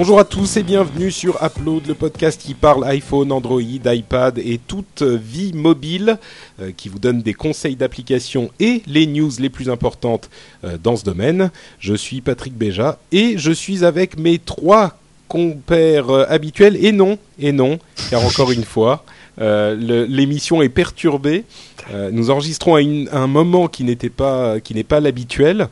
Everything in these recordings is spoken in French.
Bonjour à tous et bienvenue sur Upload, le podcast qui parle iPhone, Android, iPad et toute vie mobile, euh, qui vous donne des conseils d'application et les news les plus importantes euh, dans ce domaine. Je suis Patrick Béja et je suis avec mes trois compères euh, habituels et non, et non, car encore une fois, l'émission est perturbée. Nous enregistrons à un moment qui n'était pas, qui n'est pas l'habituel.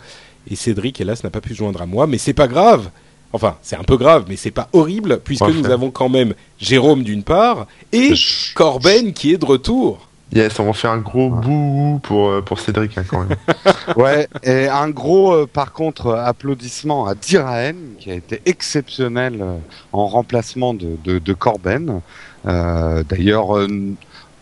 Et Cédric, hélas, n'a pas pu se joindre à moi, mais c'est pas grave. Enfin, c'est un peu grave, mais c'est pas horrible, puisque nous avons quand même Jérôme d'une part et Chut. Corben qui est de retour. Yes, on va faire un gros bouh pour, euh, pour Cédric hein, quand même. Ouais, et un gros, euh, par contre, euh, applaudissement à Diraen, qui a été exceptionnel euh, en remplacement de, de, de Corben. Euh, D'ailleurs, euh,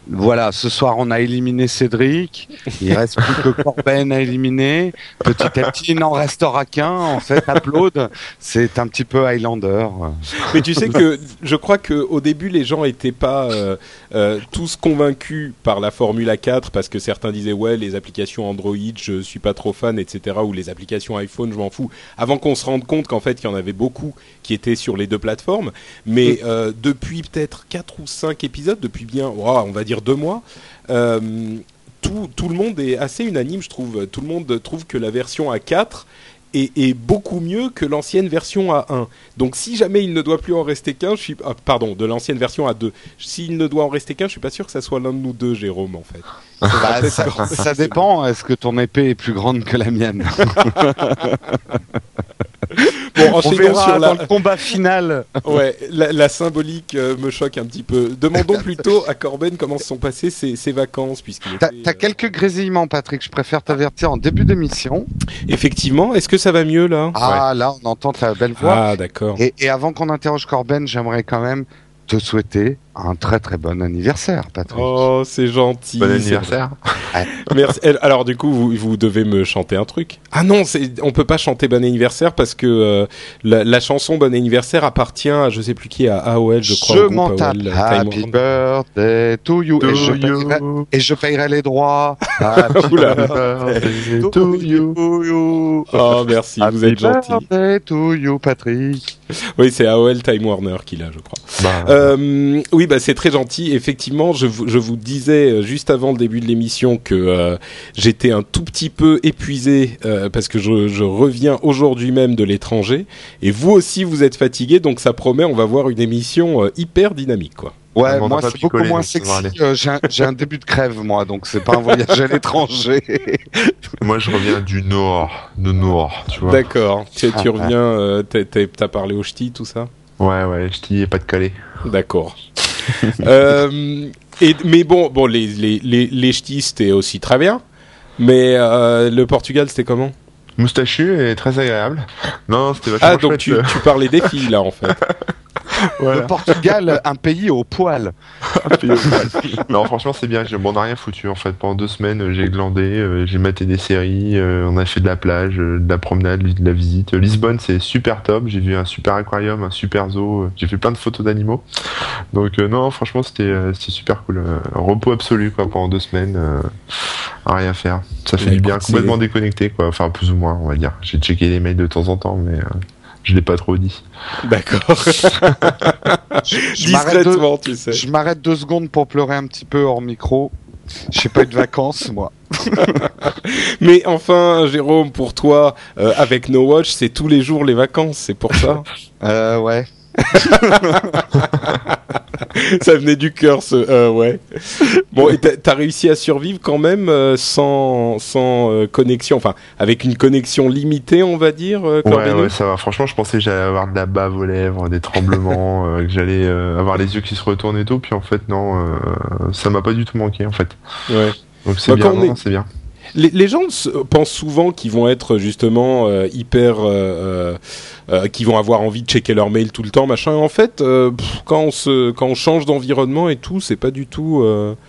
voilà, ce soir, on a éliminé Cédric. Il reste plus que Corben à éliminer. Petit à petit, il n'en restera qu'un. En fait, Upload, c'est un petit peu Highlander. Mais tu sais que je crois que au début les gens étaient pas euh, euh, tous convaincus par la Formule 4 parce que certains disaient ouais les applications Android je suis pas trop fan etc ou les applications iPhone je m'en fous. Avant qu'on se rende compte qu'en fait il y en avait beaucoup qui étaient sur les deux plateformes. Mais euh, depuis peut-être quatre ou cinq épisodes depuis bien on va dire deux mois euh, tout, tout le monde est assez unanime je trouve. Tout le monde trouve que la version A4 est, est beaucoup mieux que l'ancienne version A1 donc si jamais il ne doit plus en rester qu'un, je suis ah, pardon de l'ancienne version à 2. S'il ne doit en rester qu'un, je suis pas sûr que ça soit l'un de nous deux, Jérôme en fait. Bah, ça, ça dépend. Est-ce que ton épée est plus grande que la mienne? Bon, On enchaînons verra sur dans la, le combat final. ouais, la, la symbolique euh, me choque un petit peu. Demandons plutôt à Corben comment se sont passées ses, ses vacances puisqu'il T'as était, t'as euh, quelques grésillements, Patrick. Je préfère t'avertir en début d'émission. effectivement. Est-ce que ça va mieux là? Ah, là, on entend ta belle voix. Ah d'accord. Et, et avant qu'on interroge Corben, j'aimerais quand même te souhaiter un très très bon anniversaire, Patrick. Oh, c'est gentil. Bon anniversaire. Merci. Alors du coup, vous, vous devez me chanter un truc. Ah non, on peut pas chanter Bon anniversaire parce que euh, la, la chanson Bon anniversaire appartient à je sais plus qui à AOL, je crois. je m'en tape. Happy birthday to you. To et, je you. payerai, et je payerai les droits. Happy. Birthday to you. Oh merci, vous Happy êtes gentil. birthday to you, Patrick. Oui, c'est AOL Time Warner qui l'a, je crois. Bah, Euh, oui, bah c'est très gentil. Effectivement, je vous, je vous disais euh, juste avant le début de l'émission que euh, j'étais un tout petit peu épuisé euh, parce que je, je reviens aujourd'hui même de l'étranger et vous aussi vous êtes fatigué, donc ça promet, on va voir une émission euh, hyper dynamique, quoi. Ouais, Ah, moi c'est beaucoup moins sexy. Euh, J'ai un, j'ai un début de crève, moi, donc c'est pas un voyage à l'étranger. moi je reviens du nord, du nord, tu vois. D'accord. Tu, tu Ah, reviens, euh, t'as- parlé au ch'ti, tout ça? Ouais, ouais, je dis pas de calais. D'accord. euh, et, mais bon, bon, les les les, les ch'tis c'était aussi très bien. Mais euh, le Portugal c'était comment? Moustachu et très agréable. Non, c'était vachement Ah donc chouette, tu, tu parlais des filles là en fait. voilà. Le Portugal, un pays au poil. non, franchement, c'est bien. On n'a rien foutu en fait. Pendant deux semaines, euh, j'ai glandé, euh, j'ai maté des séries, euh, on a fait de la plage, euh, de la promenade, de la visite. Lisbonne, c'est super top. J'ai vu un super aquarium, un super zoo. J'ai fait plein de photos d'animaux. Donc, euh, non, franchement, c'était euh, super cool. Un repos absolu quoi pendant deux semaines, euh, à rien faire. Ça fait du bien, complètement déconnecté quoi. Enfin, plus ou moins, on va dire. J'ai checké les mails de temps en temps, mais euh, je l'ai pas trop dit. D'accord. Je m'arrête deux- Discrètement, tu sais. Je m'arrête deux secondes pour pleurer un petit peu hors micro. J'ai pas eu de vacances, moi. Mais enfin, Jérôme, pour toi, euh, avec No Watch, c'est tous les jours les vacances, c'est pour ça? Euh, ouais. ça venait du cœur, ce. Euh, ouais. Bon, et t'as réussi à survivre quand même euh, sans, sans euh, connexion, enfin, avec une connexion limitée, on va dire. ouais, ouais, ça va. Franchement, je pensais que j'allais avoir de la bave aux lèvres, des tremblements, que j'allais avoir les yeux qui se retournent et tout. Puis en fait, non, ça m'a pas du tout manqué, en fait. Ouais. Donc c'est bah, bien, c'est bien. Les, gens pensent souvent qu'ils vont être justement euh, hyper, euh, euh, qu'ils vont avoir envie de checker leur mail tout le temps, machin. en fait, quand on se, quand on change d'environnement et tout, c'est pas du tout.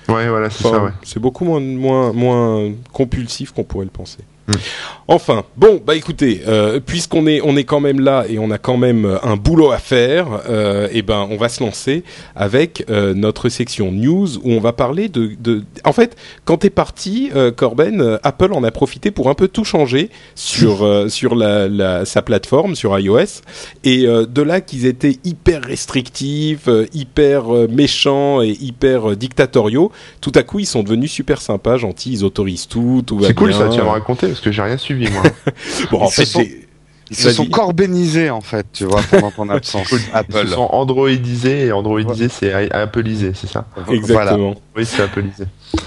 ouais, voilà, c'est ça. Ouais. C'est beaucoup moins, moins, moins compulsif qu'on pourrait le penser. Mm. Enfin, bon, bah écoutez, euh, puisqu'on est on est quand même là et on a quand même euh, un boulot à faire, euh, et eh ben on va se lancer avec euh, notre section news où on va parler de, de... en fait, quand t'es parti, Corben, Apple en a profité pour un peu tout changer sur sur la, la, sa plateforme sur iOS et de là qu'ils étaient hyper restrictifs, hyper méchants et hyper dictatoriaux, tout à coup ils sont devenus super sympas, gentils, ils autorisent tout, tout va C'est cool ça, tu vas me raconter parce que j'ai rien suivi moi. bon, en fait, ils se sont corbénisés en fait, tu vois, pendant ton absence. Apple. Ils se sont androidisés et androidisé c'est appleisé, c'est ça Exactement. Oui, c'est appleisé.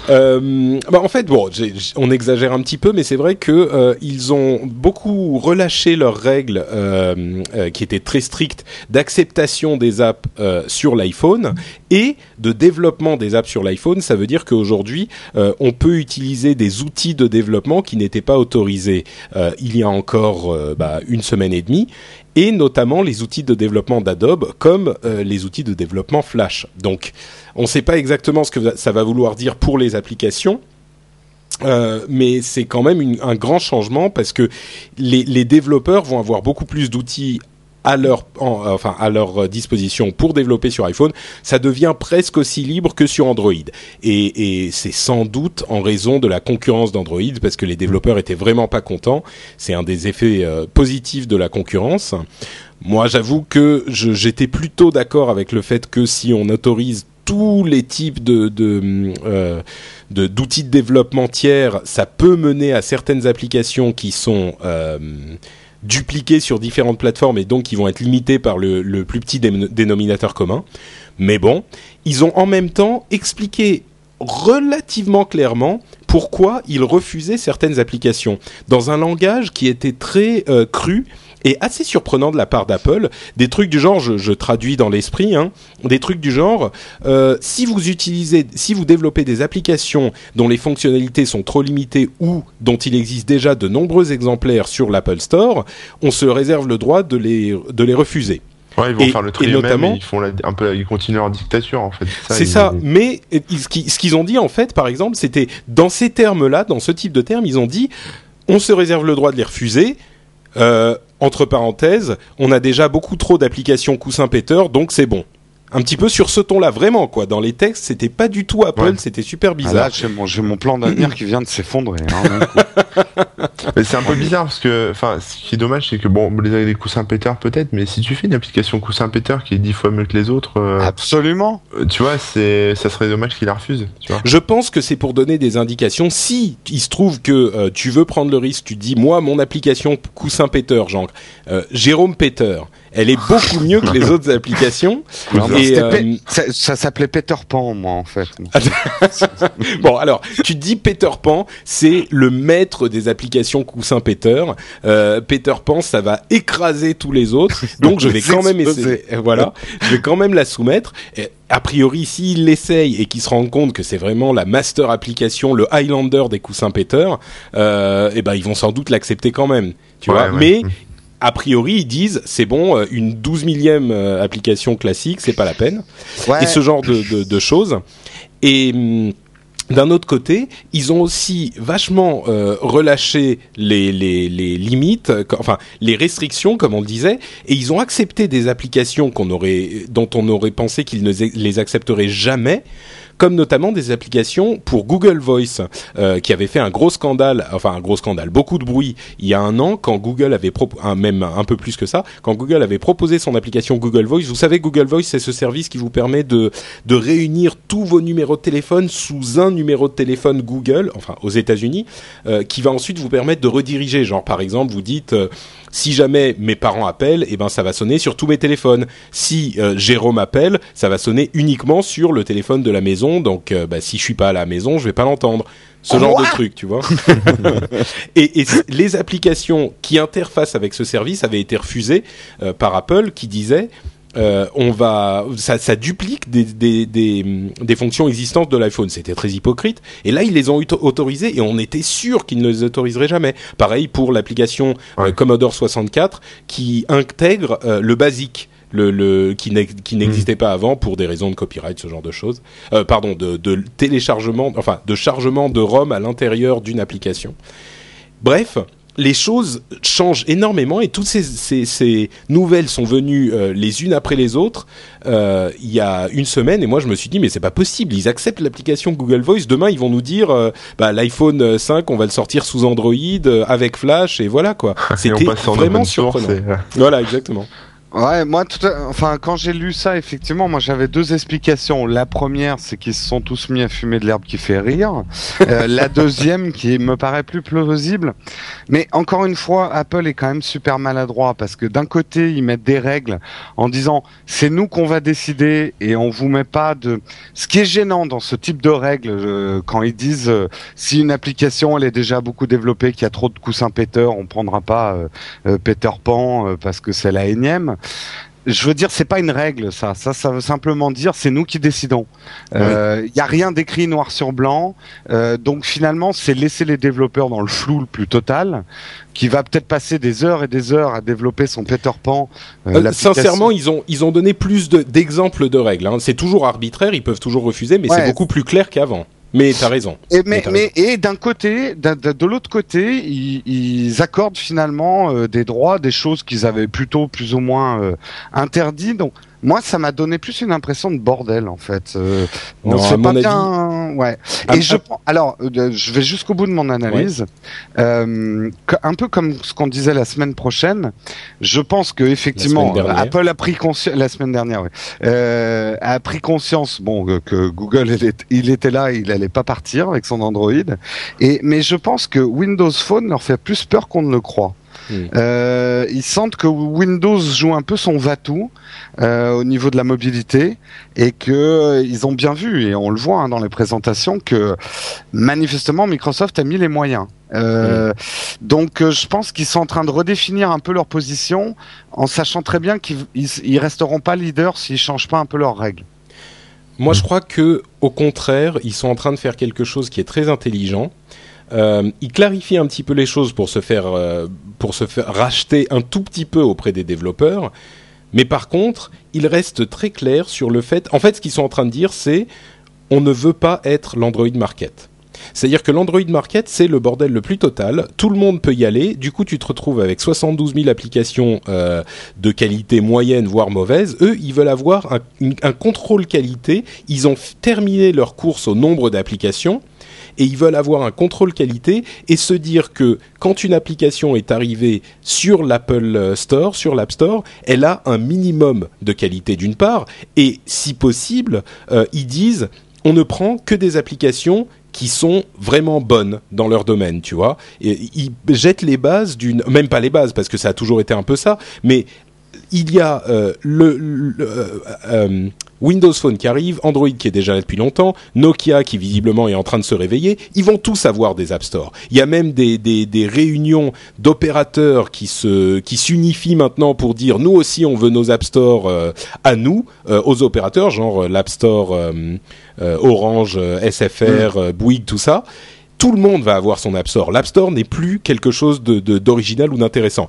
Euh, bah en fait, bon, on exagère un petit peu, mais c'est vrai que euh, ils ont beaucoup relâché leurs règles euh, euh qui étaient très strictes d'acceptation des apps euh, sur l'iPhone et de développement des apps sur l'iPhone. Ça veut dire qu'aujourd'hui, euh, on peut utiliser des outils de développement qui n'étaient pas autorisés il y a encore bah, une semaine et demie et notamment les outils de développement d'Adobe comme euh, les outils de développement Flash. Donc, on ne sait pas exactement ce que ça va vouloir dire pour les applications. Euh, mais c'est quand même un grand changement parce que les développeurs vont avoir beaucoup plus d'outils à leur, enfin, à leur disposition pour développer sur iPhone, ça devient presque aussi libre que sur Android. Et, c'est sans doute en raison de la concurrence d'Android, parce que les développeurs étaient vraiment pas contents. C'est un des effets euh, positifs de la concurrence. Moi, j'avoue que j'étais plutôt d'accord avec le fait que si on autorise tous les types de, euh, d'outils de, développement tiers, ça peut mener à certaines applications qui sont euh, dupliqués sur différentes plateformes et donc qui vont être limités par le, plus petit dénominateur commun. Mais bon, ils ont en même temps expliqué relativement clairement pourquoi ils refusaient certaines applications dans un langage qui était très euh, cru et assez surprenant de la part d'Apple. Des trucs du genre, je, je traduis dans l'esprit, hein, des trucs du genre, euh, si vous utilisez, si vous développez des applications dont les fonctionnalités sont trop limitées ou dont il existe déjà de nombreux exemplaires sur l'Apple Store, on se réserve le droit de les, de les refuser. Ouais, ils vont faire le tri notamment, ils font un peu, ils continuent leur dictature en fait. C'est ça, mais ce qu'ils ont dit en fait, par exemple, c'était dans ces termes-là, dans ce type de termes, ils ont dit, on se réserve le droit de les refuser. Euh, entre parenthèses, on a déjà beaucoup trop d'applications coussin péteur, donc c'est bon un petit peu sur ce ton-là, vraiment quoi. Dans les textes, c'était pas du tout Apple, c'était super bizarre. Ah là, j'ai mon, mon, plan d'avenir qui vient de s'effondrer. Hein, mais c'est un peu bizarre parce que, enfin, ce qui est dommage, c'est que bon, les, les coussins péteurs peut-être, mais si tu fais une application coussin péteur qui est dix fois mieux que les autres, euh, absolument. Euh, tu vois, c'est, ça serait dommage qu'il la refuse. Tu vois. Je pense que c'est pour donner des indications. Si il se trouve que euh, tu veux prendre le risque, tu dis moi mon application coussin péteur, genre Jérôme Péteur elle est beaucoup mieux que les autres applications. et, euh, ça, s'appelait Peter Pan, moi, en fait. bon, alors, tu dis Peter Pan, c'est le maître des applications coussin Peter. Euh, Peter Pan, ça va écraser tous les autres. Donc, je vais quand même essayer. Voilà, je vais quand même la soumettre. Et, a priori, s'il l'essaye et qu'il se rend compte que c'est vraiment la master application, le Highlander des coussins Peter, euh, eh ben ils vont sans doute l'accepter quand même. Tu vois, mais a priori, ils disent c'est bon, euh, une 12 millième euh, application classique, c'est pas la peine. Et ce genre de, de, choses. Et hum, d'un autre côté, ils ont aussi vachement euh, relâché les, les, les limites, enfin les restrictions, comme on le disait, et ils ont accepté des applications qu'on aurait, dont on aurait pensé qu'ils ne les accepteraient jamais, comme notamment des applications pour Google Voice, euh, qui avait fait un gros scandale, enfin un gros scandale, beaucoup de bruit il y a un an quand Google avait proposé, même un peu plus que ça, quand Google avait proposé son application Google Voice. Vous savez, Google Voice, c'est ce service qui vous permet de de réunir tous vos numéros de téléphone sous un numéro de téléphone Google, enfin aux États-Unis, euh, qui va ensuite vous permettre de rediriger. Genre par exemple, vous dites euh, si jamais mes parents appellent, eh ben ça va sonner sur tous mes téléphones. Si euh, Jérôme appelle, ça va sonner uniquement sur le téléphone de la maison. Donc euh, bah, si je suis pas à la maison, je vais pas l'entendre. Ce genre de truc, tu vois. et, et les applications qui interfacent avec ce service avaient été refusées euh, par Apple, qui disait euh, on va, ça, ça duplique des, des, des, des, fonctions existantes de l'iPhone. C'était très hypocrite. Et là, ils les ont autorisées et on était sûr qu'ils ne les autoriseraient jamais. Pareil pour l'application euh, Commodore 64 qui intègre euh, le basique. Le, le, qui n'existait pas avant pour des raisons de copyright, ce genre de choses. Pardon, de, de téléchargement, enfin de chargement de ROM à l'intérieur d'une application. Bref, les choses changent énormément et toutes ces, ces, ces nouvelles sont venues euh, les unes après les autres euh, il y a une semaine et moi je me suis dit mais c'est pas possible ils acceptent l'application Google Voice. Demain ils vont nous dire euh, bah, l'iPhone 5 on va le sortir sous Android avec Flash et voilà quoi. C'était vraiment surprenant. voilà exactement Ouais, moi, tout à... enfin, quand j'ai lu ça, effectivement, moi, j'avais deux explications. La première, c'est qu'ils se sont tous mis à fumer de l'herbe qui fait rire. Euh, la deuxième, qui me paraît plus plausible, mais encore une fois, Apple est quand même super maladroit parce que d'un côté, ils mettent des règles en disant c'est nous qu'on va décider et on vous met pas de. Ce qui est gênant dans ce type de règles, euh, quand ils disent euh, si une application elle est déjà beaucoup développée, qu'il y a trop de coussins Peter, on prendra pas euh, Peter Pan parce que c'est la énième je veux dire, c'est pas une règle, ça. Ça, ça veut simplement dire, c'est nous qui décidons. Il euh, y a rien d'écrit noir sur blanc, euh, donc finalement, c'est laisser les développeurs dans le flou le plus total, qui va peut-être passer des heures et des heures à développer son Peter Pan. Euh, sincèrement, ils ont ils ont donné plus d'exemples de, de, règles. Hein. C'est toujours arbitraire, ils peuvent toujours refuser, mais ouais. c'est beaucoup plus clair qu'avant. Mais t'as raison. Et mais, mais, mais et d'un côté, de l'autre côté, ils, ils, accordent finalement euh, des droits, des choses qu'ils avaient plutôt plus ou moins euh, interdits. Donc moi, ça m'a donné plus une impression de bordel en fait. Euh, non, c'est pas bien. Ouais. Ah, Et je alors, euh, je vais jusqu'au bout de mon analyse. Ouais. Euh, un peu comme ce qu'on disait la semaine prochaine. Je pense que effectivement, Apple a pris conscience la semaine dernière. Ouais. Euh, a pris conscience, bon, que Google il était là, il allait pas partir avec son Android. Et mais je pense que Windows Phone leur fait plus peur qu'on ne le croit. Mmh. Euh, ils sentent que Windows joue un peu son va-tout euh, au niveau de la mobilité et que euh, ils ont bien vu et on le voit hein, dans les présentations que manifestement Microsoft a mis les moyens. Mmh. Donc je pense qu'ils sont en train de redéfinir un peu leur position en sachant très bien qu'ils ils resteront pas leaders s'ils changent pas un peu leurs règles. Moi, je crois que, au contraire, ils sont en train de faire quelque chose qui est très intelligent. Euh, il clarifie un petit peu les choses pour se faire euh, pour se racheter un tout petit peu auprès des développeurs. Mais par contre, il reste très clair sur le fait. En fait, ce qu'ils sont en train de dire, c'est on ne veut pas être l'Android Market. C'est-à-dire que l'Android Market, c'est le bordel le plus total. Tout le monde peut y aller. Du coup, tu te retrouves avec 72 000 applications euh, de qualité moyenne, voire mauvaise. Eux, ils veulent avoir un contrôle qualité. Ils ont terminé leur course au nombre d'applications et ils veulent avoir un contrôle qualité et se dire que quand une application est arrivée sur l'Apple Store, sur l'App Store, elle a un minimum de qualité d'une part et si possible, euh, ils disent on ne prend que des applications qui sont vraiment bonnes dans leur domaine, tu vois. Et ils jettent les bases d'une, même pas les bases parce que ça a toujours été un peu ça, mais il y a euh, le, euh, euh, Windows Phone qui arrive, Android qui est déjà là depuis longtemps, Nokia qui visiblement est en train de se réveiller, ils vont tous avoir des App Store. Il y a même des, des, des réunions d'opérateurs qui se qui s'unifient maintenant pour dire nous aussi on veut nos App Store euh, à nous, euh, aux opérateurs, genre l'App Store euh, Orange, SFR, mmh. Bouygues, tout ça tout le monde va avoir son App Store. L'App Store n'est plus quelque chose de, d'original ou d'intéressant.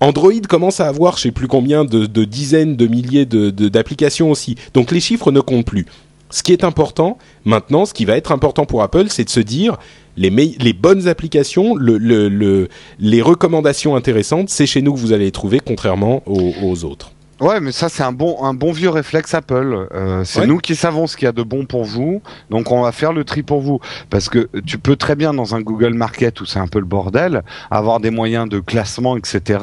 Android commence à avoir, je sais plus combien, de, dizaines de milliers d'applications aussi. Donc les chiffres ne comptent plus. Ce qui est important maintenant, ce qui va être important pour Apple, c'est de se dire les, bonnes applications, le, le, le, les recommandations intéressantes, c'est chez nous que vous allez les trouver, contrairement aux autres. Ouais, mais ça c'est un bon un bon vieux réflexe Apple. Euh, c'est Ouais. nous qui savons ce qu'il y a de bon pour vous, donc on va faire le tri pour vous. Parce que tu peux très bien dans un Google Market où c'est un peu le bordel, avoir des moyens de classement, etc.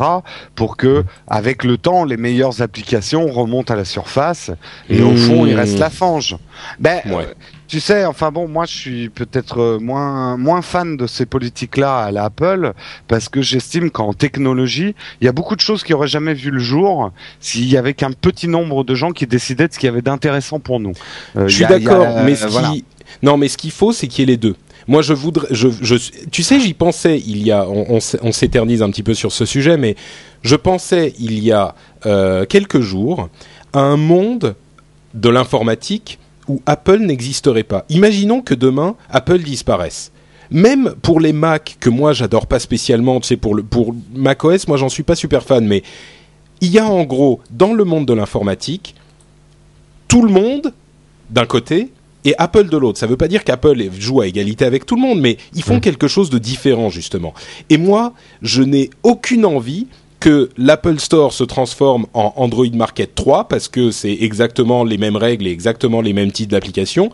Pour que avec le temps les meilleures applications remontent à la surface et au Mmh. fond il reste la fange. Ben Ouais. euh, tu sais, enfin bon, moi je suis peut-être euh, moins moins fan de ces politiques-là à la Apple parce que j'estime qu'en technologie, il y a beaucoup de choses qui auraient jamais vu le jour s'il y avait qu'un petit nombre de gens qui décidaient de ce qu'il y avait d'intéressant pour nous. Euh, Je suis d'accord, mais ce voilà. qui... non, mais ce qu'il faut, c'est qu'il y ait les deux. Moi, je voudrais, je, je, tu sais, j'y pensais. Il y a, on s'éternise un petit peu sur ce sujet, mais je pensais il y a euh, quelques jours à un monde de l'informatique où Apple n'existerait pas. Imaginons que demain Apple disparaisse. Même pour les Mac que moi j'adore pas spécialement, tu sais pour le pour macOS, moi j'en suis pas super fan, mais il y a en gros dans le monde de l'informatique tout le monde d'un côté et Apple de l'autre. Ça veut pas dire qu'Apple joue à égalité avec tout le monde, mais ils font Mm. quelque chose de différent justement. Et moi, je n'ai aucune envie que l'Apple Store se transforme en Android Market 3 parce que c'est exactement les mêmes règles et exactement les mêmes types d'applications.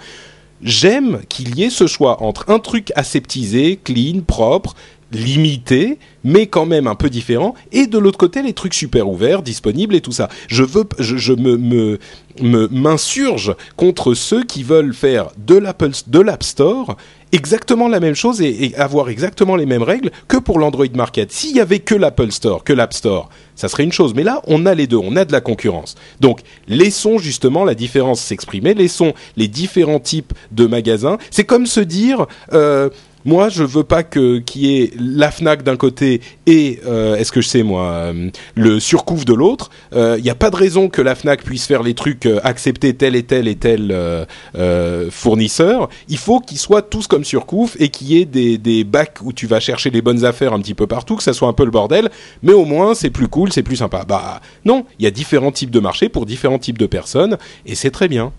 J'aime qu'il y ait ce choix entre un truc aseptisé, clean, propre, limité, mais quand même un peu différent, et de l'autre côté les trucs super ouverts, disponibles et tout ça. Je veux, je, me m'insurge contre ceux qui veulent faire de l'Apple, de l'App Store exactement la même chose et, avoir exactement les mêmes règles que pour l'Android Market. S'il y avait que l'Apple Store, que l'App Store, ça serait une chose. Mais là, on a les deux, on a de la concurrence. Donc, laissons justement la différence s'exprimer, laissons les différents types de magasins. C'est comme se dire, euh, moi, je veux pas que qu'il y ait la Fnac d'un côté et euh, est-ce que je sais moi euh, le surcouf de l'autre. Il n'y a pas de raison que la Fnac puisse faire les trucs euh, accepter tel et tel et tel euh, euh, fournisseur. Il faut qu'ils soient tous comme surcouf et qu'il y ait des, des bacs où tu vas chercher les bonnes affaires un petit peu partout, que ça soit un peu le bordel. Mais au moins, c'est plus cool, c'est plus sympa. Bah non, il y a différents types de marchés pour différents types de personnes et c'est très bien.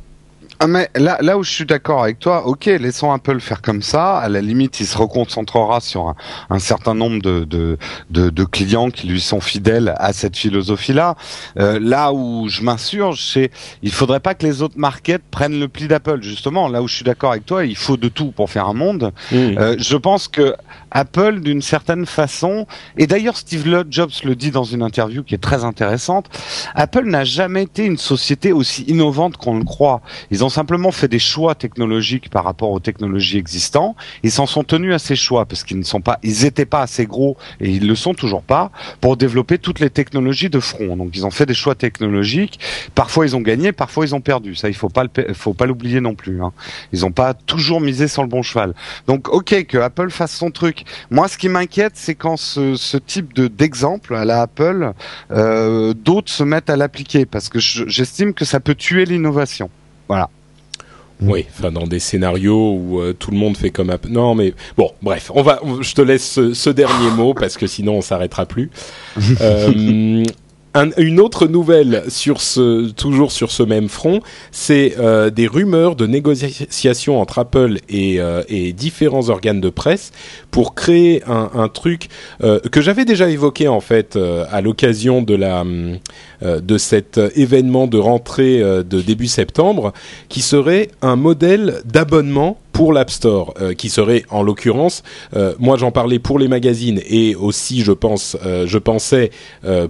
Ah, mais là, là où je suis d'accord avec toi, ok, laissons Apple faire comme ça. À la limite, il se reconcentrera sur un, un certain nombre de, de, de, de clients qui lui sont fidèles à cette philosophie-là. Euh, là où je m'insurge, c'est il faudrait pas que les autres markets prennent le pli d'Apple. Justement, là où je suis d'accord avec toi, il faut de tout pour faire un monde. Euh, je pense que Apple, d'une certaine façon, et d'ailleurs Steve Jobs le dit dans une interview qui est très intéressante, Apple n'a jamais été une société aussi innovante qu'on le croit. Ils ont simplement fait des choix technologiques par rapport aux technologies existantes. Ils s'en sont tenus à ces choix parce qu'ils ne sont pas, ils étaient pas assez gros et ils le sont toujours pas pour développer toutes les technologies de front. Donc ils ont fait des choix technologiques. Parfois ils ont gagné, parfois ils ont perdu. Ça il faut pas le, faut pas l'oublier non plus. Hein. Ils n'ont pas toujours misé sur le bon cheval. Donc ok que Apple fasse son truc. Moi ce qui m'inquiète c'est quand ce, ce type de d'exemple à la Apple, euh, d'autres se mettent à l'appliquer parce que je- j'estime que ça peut tuer l'innovation. Oui, enfin dans des scénarios où euh, tout le monde fait comme Apple. Non, mais bon, bref, on va. on- je te laisse ce, ce dernier mot parce que sinon on s'arrêtera plus. Euh, un- une autre nouvelle sur ce, toujours sur ce même front, c'est euh, des rumeurs de négociations entre Apple et, et différents organes de presse pour créer un, truc euh, que j'avais déjà évoqué en fait euh, à l'occasion de la euh, de cet événement de rentrée de début septembre, qui serait un modèle d'abonnement pour l'App Store, qui serait en l'occurrence, moi j'en parlais pour les magazines et aussi je pense, je pensais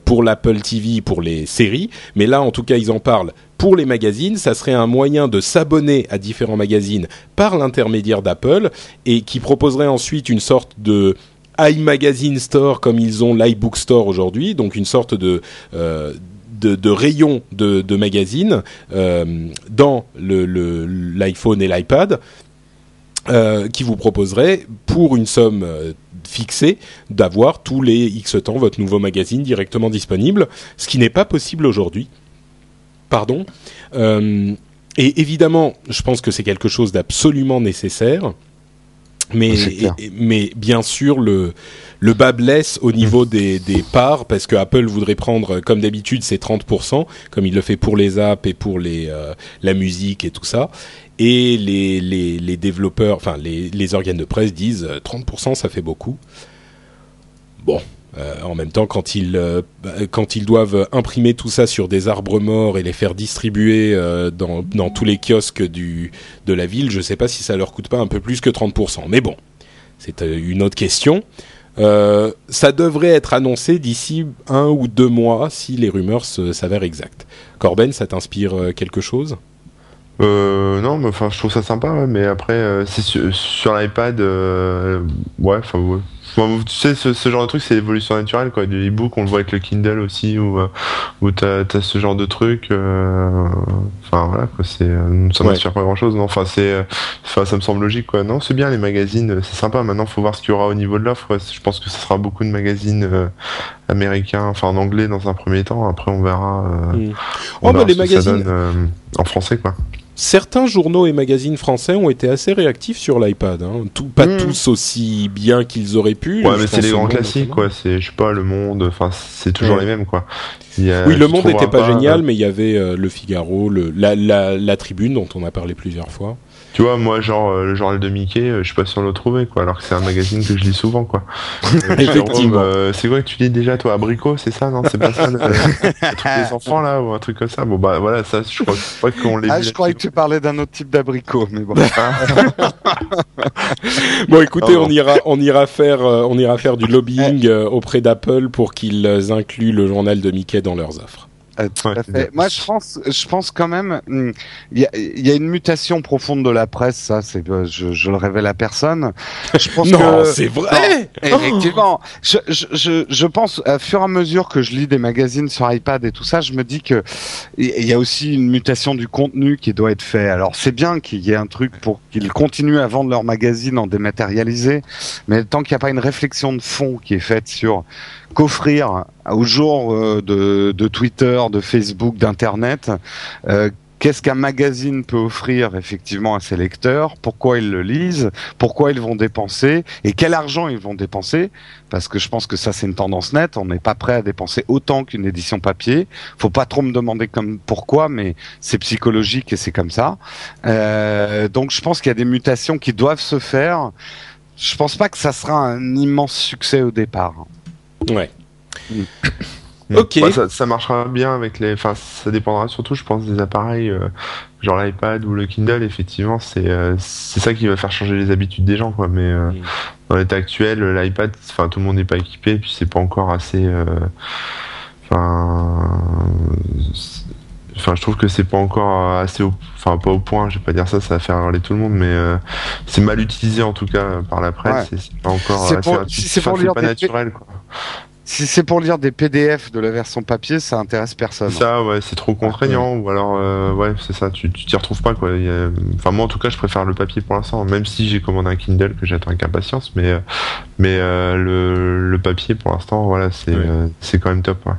pour l'Apple TV, pour les séries, mais là en tout cas ils en parlent pour les magazines, ça serait un moyen de s'abonner à différents magazines par l'intermédiaire d'Apple et qui proposerait ensuite une sorte de iMagazine Store comme ils ont l'iBook Store aujourd'hui, donc une sorte de euh, de, de rayon de, de magazines euh, dans l'iPhone et l'iPad euh, qui vous proposerait pour une somme euh, fixée d'avoir tous les X temps votre nouveau magazine directement disponible, ce qui n'est pas possible aujourd'hui. Pardon. Euh, et évidemment, je pense que c'est quelque chose d'absolument nécessaire. Mais, et- mais bien sûr, le, le bas blesse au niveau des, des parts, parce que Apple voudrait prendre, comme d'habitude, ses 30%, comme il le fait pour les apps et pour les, euh, la musique et tout ça. Et les, les, les développeurs, enfin les, les organes de presse disent euh, 30% ça fait beaucoup. Bon, Euh, en même temps, quand ils euh, bah, quand ils doivent imprimer tout ça sur des arbres morts et les faire distribuer euh, dans, dans tous les kiosques du de la ville, je sais pas si ça leur coûte pas un peu plus que 30%. Mais bon, c'est une autre question. Ça devrait être annoncé d'ici un ou deux mois si les rumeurs s'avèrent exactes. Corben, ça t'inspire quelque chose? Euh, non, mais enfin, je trouve ça sympa, mais après, c'est sur, l'iPad, ouais, enfin. Tu sais, ce, ce genre de truc, c'est l'évolution naturelle, quoi. Du e-book, on le voit avec le Kindle aussi, où, euh, où t'as as ce genre de truc. euh, Enfin, voilà, quoi. C'est, euh, ça Ouais. m'inspire pas grand-chose, non. Enfin, c'est, euh, enfin, ça me semble logique, quoi. Non, c'est bien les magazines, c'est sympa. Maintenant, faut voir ce qu'il y aura au niveau de l'offre. Je pense que ce sera beaucoup de magazines euh, américains, enfin en anglais dans un premier temps. Après, on verra. euh, Mm. on Oh, verra mais les ce que ça magazines- donne, euh, en français, quoi. Certains journaux et magazines français ont été assez réactifs sur l'iPad. Hein. Tout, pas Mm. tous aussi bien qu'ils auraient pu. Ouais, mais c'est les grands classiques, quoi. C'est, je sais pas, Le Monde, enfin, c'est toujours Ouais. les mêmes, quoi. Il y a- Oui, le Monde n'était pas, génial, euh, mais il y avait euh, le Figaro, le, la, la, la Tribune dont on a parlé plusieurs fois. Tu vois, moi, genre, euh, le journal de Mickey, euh, je suis pas sûr de le trouver, quoi. Alors que c'est un magazine que je lis souvent, quoi. Euh, Effectivement. euh, c'est quoi que tu lis déjà, toi, Abricot, c'est ça, non C'est pas ça, le, le truc des enfants, là, ou un truc comme ça Bon, bah, voilà, ça, je crois, je crois qu'on les Ah, je croyais que tu parlais d'un autre type d'abricot, mais bon. Bon, écoutez, Oh, on ira, on ira faire, euh, on ira faire du lobbying euh, auprès d'Apple pour qu'ils incluent le journal de Mickey dans leurs offres. Euh, tout Ouais, à c'est fait. bien. Moi, je pense, je pense quand même, il y a, y a une mutation profonde de la presse. Ça, c'est, euh, je, je le révèle à personne. Je pense non, c'est vrai. Effectivement, je, je, je, je pense, à fur et à mesure que je lis des magazines sur iPad et tout ça, je me dis que il y a aussi une mutation du contenu qui doit être fait. Alors c'est bien qu'il y ait un truc pour qu'ils continuent à vendre leurs magazines en dématérialisé, mais tant qu'il n'y a pas une réflexion de fond qui est faite sur qu'offrir au jour euh, de, de Twitter, de Facebook, d'Internet, euh, Qu'est-ce qu'un magazine peut offrir effectivement à ses lecteurs? Pourquoi ils le lisent? Pourquoi ils vont dépenser? Et quel argent ils vont dépenser? Parce que je pense que ça c'est une tendance nette. On n'est pas prêt à dépenser autant qu'une édition papier. Faut pas trop me demander comme pourquoi, mais c'est psychologique et c'est comme ça. Euh, donc je pense qu'il y a des mutations qui doivent se faire. Je pense pas que ça sera un immense succès au départ. Ouais. Mm. Ok. Ouais, ça, ça marchera bien avec les. Enfin, ça dépendra surtout, je pense, des appareils, euh, genre l'iPad ou le Kindle. Effectivement, c'est euh, c'est ça qui va faire changer les habitudes des gens, quoi. Mais euh, Mm. dans l'état actuel, l'iPad, enfin, tout le monde n'est pas équipé, puis c'est pas encore assez. Enfin. Enfin, je trouve que c'est pas encore assez, au... enfin pas au point. Je vais pas dire ça, ça va faire hurler tout le monde, mais euh, c'est mal utilisé en tout cas par la presse. Ouais. C'est pas encore. C'est pour- pas naturel, quoi. Si c'est pour lire des PDF de la version papier, ça intéresse personne. Ça, ouais, c'est trop contraignant, ou alors, euh, ouais, c'est ça, tu t'y retrouves pas, quoi. A- Enfin, moi, en tout cas, je préfère le papier pour l'instant, même si j'ai commandé un Kindle que j'attends avec impatience, mais, euh, mais euh, le, le papier, pour l'instant, voilà, c'est Ouais. euh, c'est quand même top, ouais.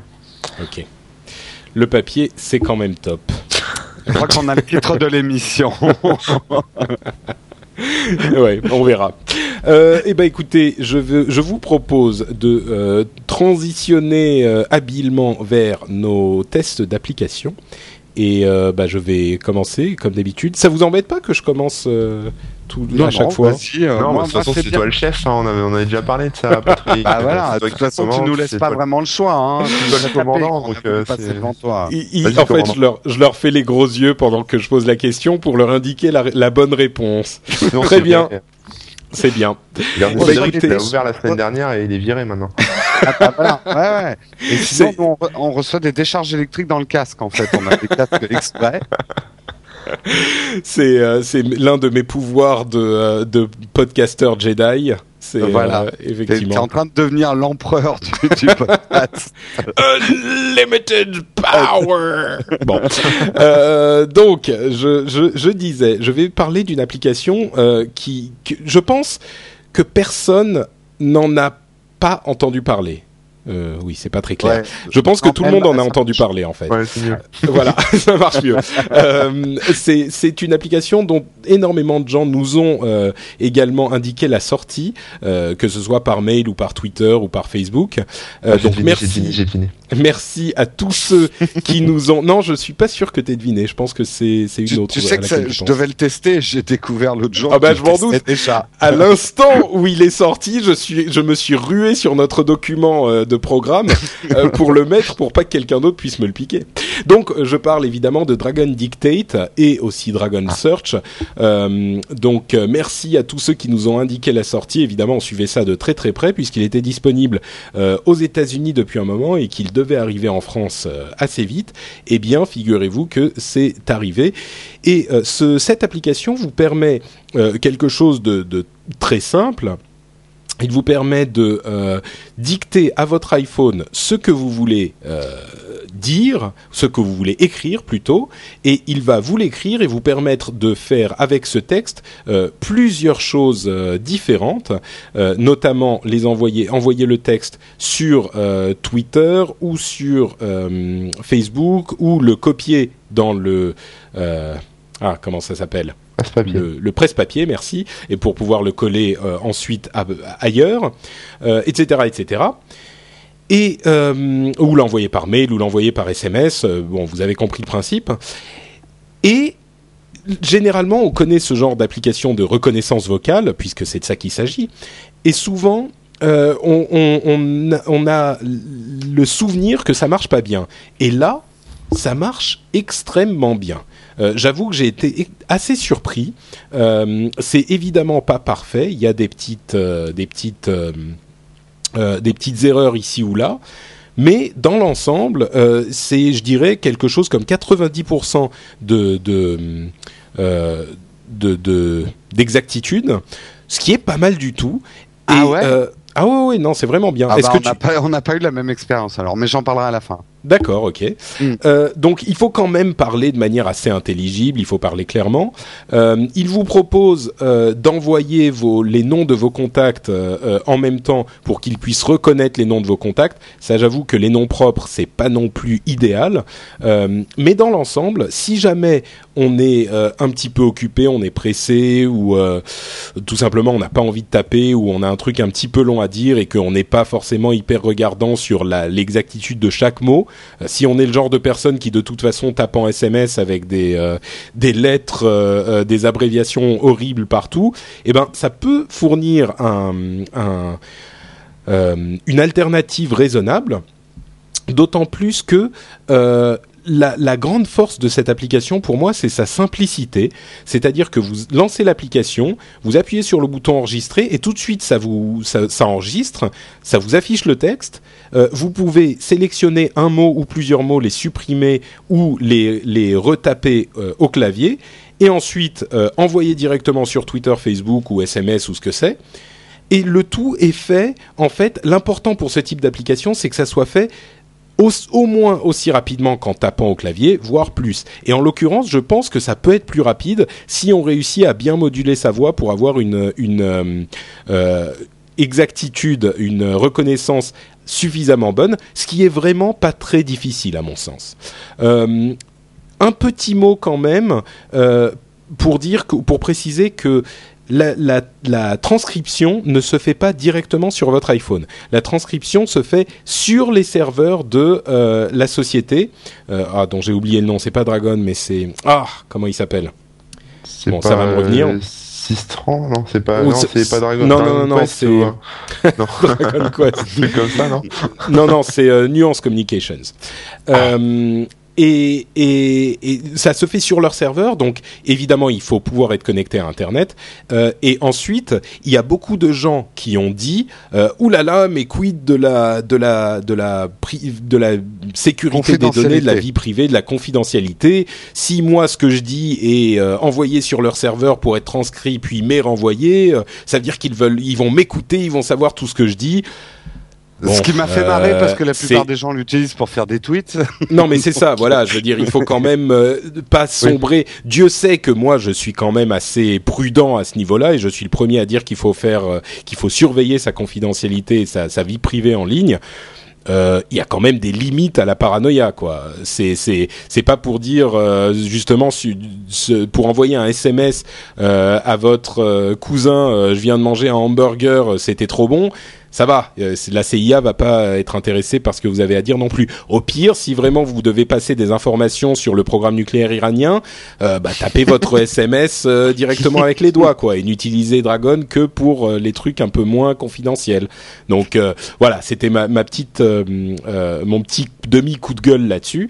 Ok. Le papier, c'est quand même top. Je crois qu'on a le titre de l'émission. ouais, on verra. Euh, eh ben, écoutez, je, vous propose de euh, transitionner euh, habilement vers nos tests d'application. Et euh, bah, je vais commencer comme d'habitude. Ça vous embête pas que je commence euh, tout à chaque fois? vas-y, euh, non, moi, de toute façon, c'est toi le chef, hein, on, avait, on avait déjà parlé de ça, Patrick. Ah voilà, de toute façon, tu nous laisses pas toi- vraiment le choix. Hein. Tu dois le commandant, donc, euh, c'est- devant toi. Il- il- Vas-y, en fait, je leur, je leur fais les gros yeux pendant que je pose la question pour leur indiquer la, la bonne réponse. Non, Très bien. C'est bien. Bah, écoutez- qu'il a ouvert la semaine dernière et il est viré maintenant. Ah, bah, voilà. ouais, ouais. Et sinon, C'est- nous, on, re- on reçoit des décharges électriques dans le casque, en fait. On a des casques exprès. C'est euh, c'est l'un de mes pouvoirs de, euh, de podcaster Jedi. C'est Voilà. euh, T'es t'es effectivement. en train de devenir l'empereur du, du podcast. Unlimited power. bon, Euh, donc je, je, je disais, je vais parler d'une application euh, qui, que je pense que personne n'en a pas entendu parler. Euh, oui, c'est pas très clair. Ouais. Je pense que tout le monde en a entendu marche. parler en fait. Ouais, c'est mieux. voilà, ça marche mieux. Euh, c'est c'est une application dont énormément de gens nous ont euh, également indiqué la sortie, euh, que ce soit par mail ou par Twitter ou par Facebook. Euh, Ah, donc merci. J'ai j'ai deviné. Merci à tous ceux qui nous ont. Non, je suis pas sûr que t'aies deviné. Je pense que c'est une Tu, autre. tu sais que ça- tu je devais le tester, j'ai découvert l'autre jour. Ah bah, je m'en doute. déjà. À l'instant où il est sorti, je suis, je me suis rué sur notre document euh, de programme euh, pour le mettre pour pas que quelqu'un d'autre puisse me le piquer. Donc, euh, je parle évidemment de Dragon Dictate et aussi Dragon Search. Euh, donc, merci à tous ceux qui nous ont indiqué la sortie. Évidemment, on suivait ça de très très près puisqu'il était disponible aux États-Unis depuis un moment et qu'il arriver en France euh, assez vite. Eh bien, figurez-vous que c'est arrivé. Et euh, ce, cette application vous permet euh, quelque chose de très simple. Il vous permet de euh, dicter à votre iPhone ce que vous voulez euh, dire, ce que vous voulez écrire plutôt, et il va vous l'écrire et vous permettre de faire avec ce texte euh, plusieurs choses différentes, notamment les envoyer, envoyer le texte sur Twitter ou sur Facebook ou le copier dans le ah comment ça s'appelle? Le, presse-papier, merci, et pour pouvoir le coller euh, ensuite ailleurs, euh, etc., etc. Et euh, ou l'envoyer par mail ou l'envoyer par SMS. bon, vous avez compris le principe. Et généralement, on connaît ce genre d'application de reconnaissance vocale, puisque c'est de ça qu'il s'agit. Et souvent, on, on a le souvenir que ça marche pas bien. Et là, ça marche extrêmement bien. Euh, J'avoue que j'ai été assez surpris. Euh, c'est évidemment pas parfait. Il y a des petites, euh, des petites, des petites erreurs ici ou là. Mais dans l'ensemble, c'est, je dirais, quelque chose comme 90% de, de, de, de- d'exactitude, ce qui est pas mal du tout. Ah ouais? Ah ouais, ouais, non, c'est vraiment bien. Ah bah, on tu... n'a pas, pas eu la même expérience alors, mais j'en parlerai à la fin. D'accord, ok. Mm. Euh, donc il faut quand même parler de manière assez intelligible, il faut parler clairement. Euh, il vous propose euh, d'envoyer vos les noms de vos contacts en même temps pour qu'ils puissent reconnaître les noms de vos contacts. Ça, j'avoue que les noms propres c'est pas non plus idéal, mais dans l'ensemble, si jamais on est un petit peu occupé, on est pressé ou tout simplement on n'a pas envie de taper ou on a un truc un petit peu long à dire et qu'on n'est pas forcément hyper regardant sur la- l'exactitude de chaque mot. Euh, si on est le genre de personne qui de toute façon tape en SMS avec des euh, lettres, euh, des abréviations horribles partout, eh ben ça peut fournir un, un une alternative raisonnable. D'autant plus que la, grande force de cette application, pour moi, c'est sa simplicité. C'est-à-dire que vous lancez l'application, vous appuyez sur le bouton enregistrer et tout de suite ça vous ça enregistre, ça vous affiche le texte. Euh, vous pouvez sélectionner un mot ou plusieurs mots, les supprimer ou les les retaper euh, au clavier et ensuite euh, envoyer directement sur Twitter, Facebook ou SMS ou ce que c'est. Et le tout est fait, en fait, l'important pour ce type d'application, c'est que ça soit fait au, moins aussi rapidement qu'en tapant au clavier, voire plus. Et en l'occurrence, je pense que ça peut être plus rapide si on réussit à bien moduler sa voix pour avoir une, euh, euh, exactitude, une reconnaissance suffisamment bonne, ce qui est vraiment pas très difficile à mon sens. Euh, un petit mot quand même pour dire pour préciser que la, la, la transcription ne se fait pas directement sur votre iPhone. La transcription se fait sur les serveurs de euh, la société, euh, ah, dont j'ai oublié le nom, c'est pas Dragon, mais c'est ah comment il s'appelle? C'est Bon, pas, ça va me revenir. euh, Sistran, non, c'est pas, non, c'est- c'est pas Dragon. non, Dragon non, non, Quest c'est- ou, non, Dragon Quest. truc comme ça, non? Non, non, c'est euh, Nuance Communications. Euh, et, et, et ça se fait sur leur serveur, donc évidemment il faut pouvoir être connecté à Internet. Euh, et ensuite, il y a beaucoup de gens qui ont dit euh, oulala, mais quid de la de la de la de la sécurité des données, de la vie privée, de la confidentialité? Si moi ce que je dis est euh, envoyé sur leur serveur pour être transcrit puis m'est renvoyé, euh, ça veut dire qu'ils veulent, ils vont m'écouter, ils vont savoir tout ce que je dis. Bon, Ce qui m'a fait marrer euh, parce que la plupart c'est- des gens l'utilisent pour faire des tweets. non, mais c'est ça, voilà. Je veux dire, il faut quand même euh, pas sombrer. Dieu sait que moi, je suis quand même assez prudent à ce niveau-là, et je suis le premier à dire qu'il faut faire, euh, qu'il faut surveiller sa confidentialité et sa, sa vie privée en ligne. Euh, Il y a quand même des limites à la paranoïa, quoi. C'est c'est c'est pas pour dire euh, justement su- ce- pour envoyer un SMS euh, à votre euh, cousin, euh, je viens de manger un hamburger, euh, c'était trop bon ça va. Euh, la CIA va pas être intéressée par ce que vous avez à dire non plus. Au pire, si vraiment vous devez passer des informations sur le programme nucléaire iranien, euh, bah, tapez votre SMS euh, directement avec les doigts, quoi, et n'utilisez Dragon que pour euh, les trucs un peu moins confidentiels. Donc voilà, c'était ma, ma, petite, mon petit demi coup de gueule là-dessus.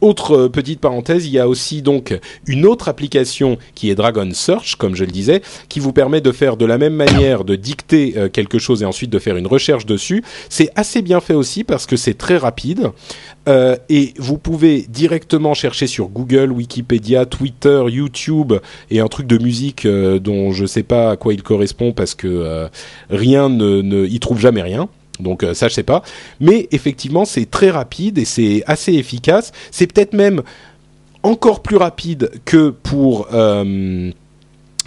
Autre euh, petite parenthèse, il y a aussi donc une autre application qui est Dragon Search, comme je le disais, qui vous permet de faire de la même manière, de dicter euh, quelque chose et ensuite de faire une recherche dessus. C'est assez bien fait aussi parce que c'est très rapide euh, et vous pouvez directement chercher sur Google, Wikipédia, Twitter, YouTube et un truc de musique dont je ne sais pas à quoi il correspond parce que rien ne, ne y trouve jamais rien. Donc euh, ça je sais pas, mais effectivement c'est très rapide et c'est assez efficace. C'est peut-être même encore plus rapide que pour euh,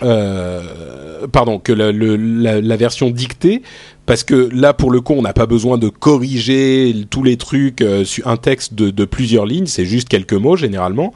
euh, pardon que la, version dictée parce que là pour le coup on n'a pas besoin de corriger tous les trucs sur un texte de, plusieurs lignes, c'est juste quelques mots généralement.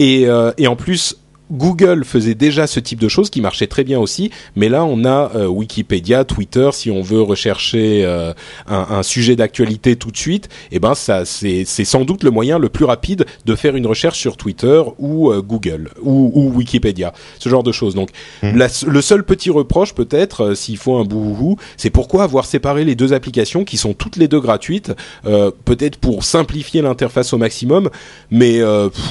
Et en plus Google faisait déjà ce type de choses qui marchait très bien aussi, mais là on a euh, Wikipédia, Twitter, si on veut rechercher euh, un, un, sujet d'actualité tout de suite, et eh ben ça c'est sans doute le moyen le plus rapide de faire une recherche sur Twitter ou euh, Google ou, ou, Wikipédia, ce genre de choses. Donc mmh. le seul petit reproche peut-être, s'il faut un bouhou, c'est pourquoi avoir séparé les deux applications qui sont toutes les deux gratuites, peut-être pour simplifier l'interface au maximum, mais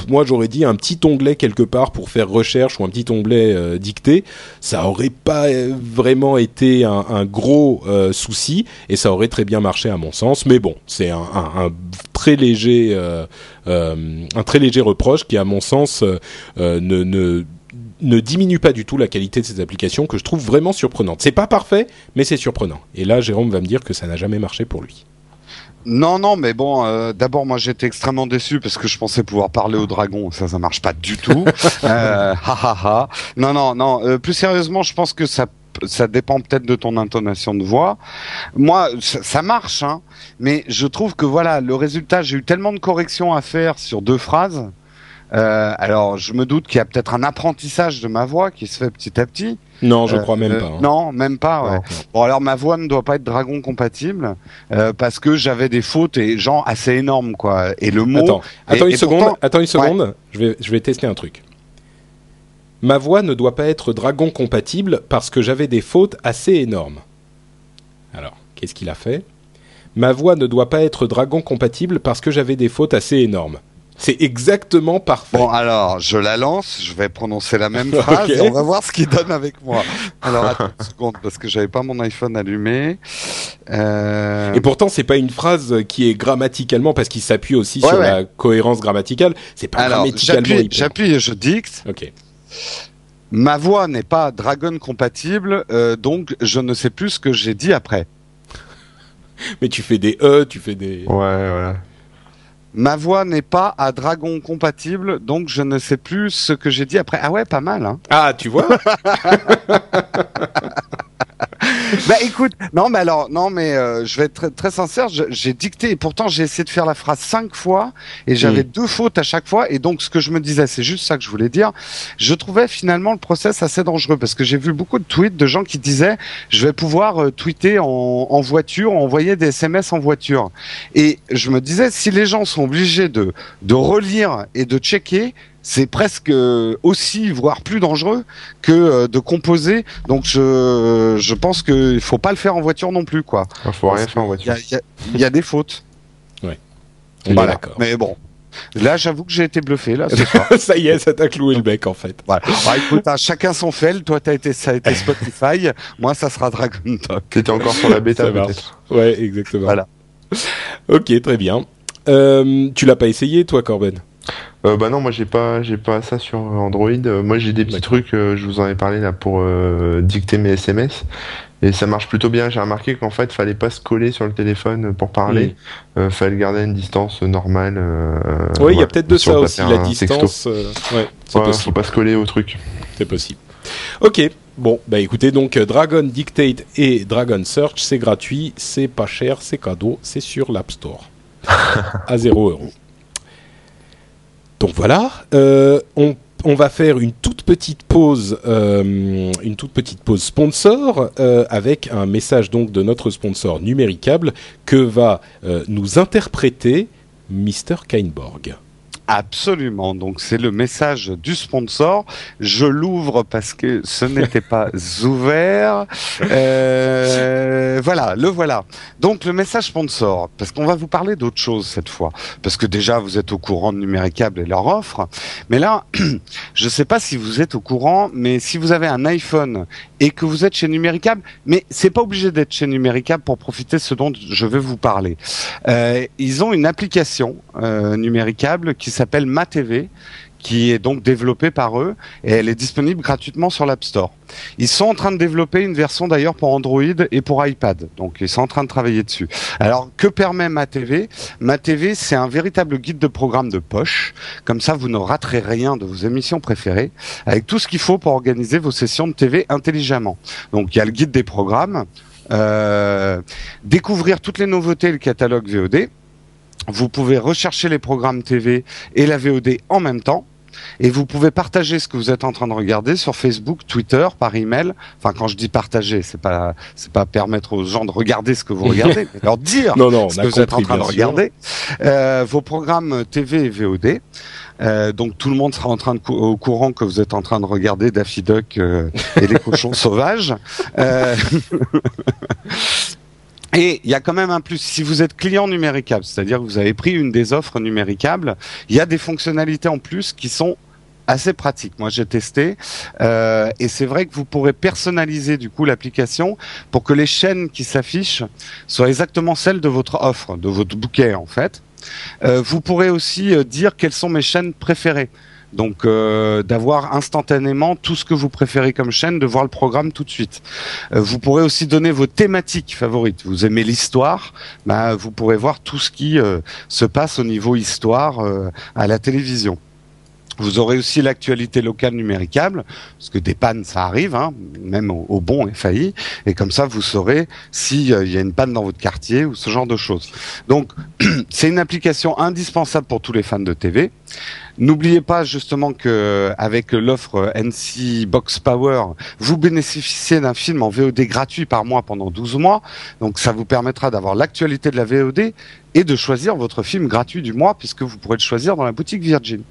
moi j'aurais dit un petit onglet quelque part pour faire recherche ou un petit onglet euh, dicté, ça aurait pas vraiment été un, gros euh, souci et ça aurait très bien marché à mon sens. Mais bon, c'est un, très léger, euh, reproche qui, à mon sens, ne diminue pas du tout la qualité de ces applications que je trouve vraiment surprenante. C'est pas parfait, mais c'est surprenant. Et là, Jérôme va me dire que ça n'a jamais marché pour lui. Non, non, mais bon, euh, d'abord moi j'étais extrêmement déçu parce que je pensais pouvoir parler au dragon, ça ça marche pas du tout. euh, ha, ha, ha. Non, non, non. Euh, plus sérieusement, je pense que ça ça dépend peut-être de ton intonation de voix. Moi, ça, ça marche, hein, mais je trouve que voilà, le résultat, j'ai eu tellement de corrections à faire sur deux phrases euh, alors, je me doute qu'il y a peut-être un apprentissage de ma voix qui se fait petit à petit. Non, je crois même euh, pas. Hein. Non, même pas. Ouais. Bon, alors ma voix ne doit pas être dragon compatible euh, parce que j'avais des fautes et genre assez énormes quoi. Et le mot. Attends, attends une seconde. Attends une seconde. Je vais, je vais tester un truc. Ma voix ne doit pas être dragon compatible parce que j'avais des fautes assez énormes. Alors, qu'est-ce qu'il a fait? Ma voix ne doit pas être dragon compatible parce que j'avais des fautes assez énormes. C'est exactement parfait. Bon, alors, je la lance, je vais prononcer la même phrase et on va voir ce qu'il donne avec moi. Alors, attends une seconde, parce que j'avais pas mon iPhone allumé. Euh... Et pourtant, c'est pas une phrase qui est grammaticalement, parce qu'il s'appuie aussi sur la cohérence grammaticale. C'est pas alors, grammaticalement. J'appuie et je dicte. Ok. Ma voix n'est pas Dragon compatible, euh, donc je ne sais plus ce que j'ai dit après. Mais tu fais des E, tu fais des. Ouais, voilà. Ma voix n'est pas à Dragon compatible, donc je ne sais plus ce que j'ai dit après. Ah ouais, pas mal. Hein. Ah, tu vois bah écoute, non mais alors, non mais euh, je vais être très, très sincère, j'ai dicté et pourtant j'ai essayé de faire la phrase cinq fois et j'avais mm. deux fautes à chaque fois et donc ce que je me disais, c'est juste ça que je voulais dire, je trouvais finalement le process assez dangereux parce que j'ai vu beaucoup de tweets de gens qui disaient je vais pouvoir euh, tweeter en, en voiture, envoyer des SMS en voiture et je me disais si les gens sont obligés de de relire et de checker, c'est presque aussi, voire plus dangereux que euh, de composer. Donc je, je pense qu'il faut pas le faire en voiture non plus, quoi. Il faut rien faire en voiture. Il y, a des fautes. Ouais. d'accord. Mais bon. Là, j'avoue que j'ai été bluffé. Là, ça y est, ça t'a cloué le bec en fait. Voilà. Bah, écoute, hein, chacun son fait. Toi, t'as été, ça a été Spotify. Moi, ça sera Dragon Talk. T'étais encore sur la bêta peut-être. Ouais, exactement. Voilà. ok, très bien. Euh, tu l'as pas essayé, toi, Corben? Euh, bah non, moi j'ai pas, j'ai pas ça sur Android. Euh, moi j'ai des petits trucs, euh, je vous en ai parlé là pour euh, dicter mes SMS et ça marche plutôt bien. J'ai remarqué qu'en fait, fallait pas se coller sur le téléphone pour parler, mm. fallait garder une distance normale. oui, il y a peut-être de ça aussi, la distance. ouais, c'est possible. Faut pas se coller au truc. C'est possible. Ok. Bon, bah écoutez, donc Dragon Dictate et Dragon Search, c'est gratuit, c'est pas cher, c'est cadeau, c'est sur l'App Store. à 0 euros. Donc voilà, euh, on va faire une toute petite pause, euh, une toute petite pause sponsor euh, avec un message donc de notre sponsor Numéricable que va nous interpréter Mr Kainborg. Absolument. Donc c'est le message du sponsor. Je l'ouvre parce que ce n'était pas ouvert. Euh, voilà, le voilà. Donc le message sponsor, parce qu'on va vous parler d'autre chose cette fois, parce que déjà vous êtes au courant de Numéricable et leur offre, mais là, je ne sais pas si vous êtes au courant, mais si vous avez un iPhone et que vous êtes chez Numéricable, mais c'est pas obligé d'être chez Numéricable pour profiter de ce dont je vais vous parler. Euh, ils ont une application euh, Numéricable qui s'appelle MaTV, qui est donc développée par eux et elle est disponible gratuitement sur l'App Store. Ils sont en train de développer une version d'ailleurs pour Android et pour iPad. Donc ils sont en train de travailler dessus. Alors que permet MaTV MaTV c'est un véritable guide de programme de poche. Comme ça vous ne raterez rien de vos émissions préférées avec tout ce qu'il faut pour organiser vos sessions de TV intelligemment. Donc il y a le guide des programmes, euh, découvrir toutes les nouveautés et le catalogue VOD vous pouvez rechercher les programmes TV et la VOD en même temps. Et vous pouvez partager ce que vous êtes en train de regarder sur Facebook, Twitter, par email. Enfin, quand je dis partager, c'est pas c'est pas permettre aux gens de regarder ce que vous regardez, mais leur dire Non, non, on ce que vous êtes en train de regarder. Euh, vos programmes TV et VOD. Euh, donc tout le monde sera en train de cou- au courant que vous êtes en train de regarder Daffy Duck euh, et les cochons sauvages. Et il y a quand même un plus. Si vous êtes client numéricable, c'est-à-dire que vous avez pris une des offres numéricables, il y a des fonctionnalités en plus qui sont assez pratiques. Moi, j'ai testé euh, et c'est vrai que vous pourrez personnaliser du coup l'application pour que les chaînes qui s'affichent soient exactement celles de votre offre, de votre bouquet en fait. Euh, vous pourrez aussi euh, dire quelles sont mes chaînes préférées. Donc euh, d'avoir instantanément tout ce que vous préférez comme chaîne, de voir le programme tout de suite. Euh, vous pourrez aussi donner vos thématiques favorites. Vous aimez l'histoire, bah, vous pourrez voir tout ce qui euh, se passe au niveau histoire euh, à la télévision. Vous aurez aussi l'actualité locale numéricable, parce que des pannes, ça arrive, hein, même au, au bon failli, et comme ça, vous saurez s'il y a une panne dans votre quartier ou ce genre de choses. Donc, c'est une application indispensable pour tous les fans de TV. N'oubliez pas justement que avec l'offre NC Box Power, vous bénéficiez d'un film en VOD gratuit par mois pendant 12 mois. Donc ça vous permettra d'avoir l'actualité de la VOD et de choisir votre film gratuit du mois puisque vous pourrez le choisir dans la boutique Virgin.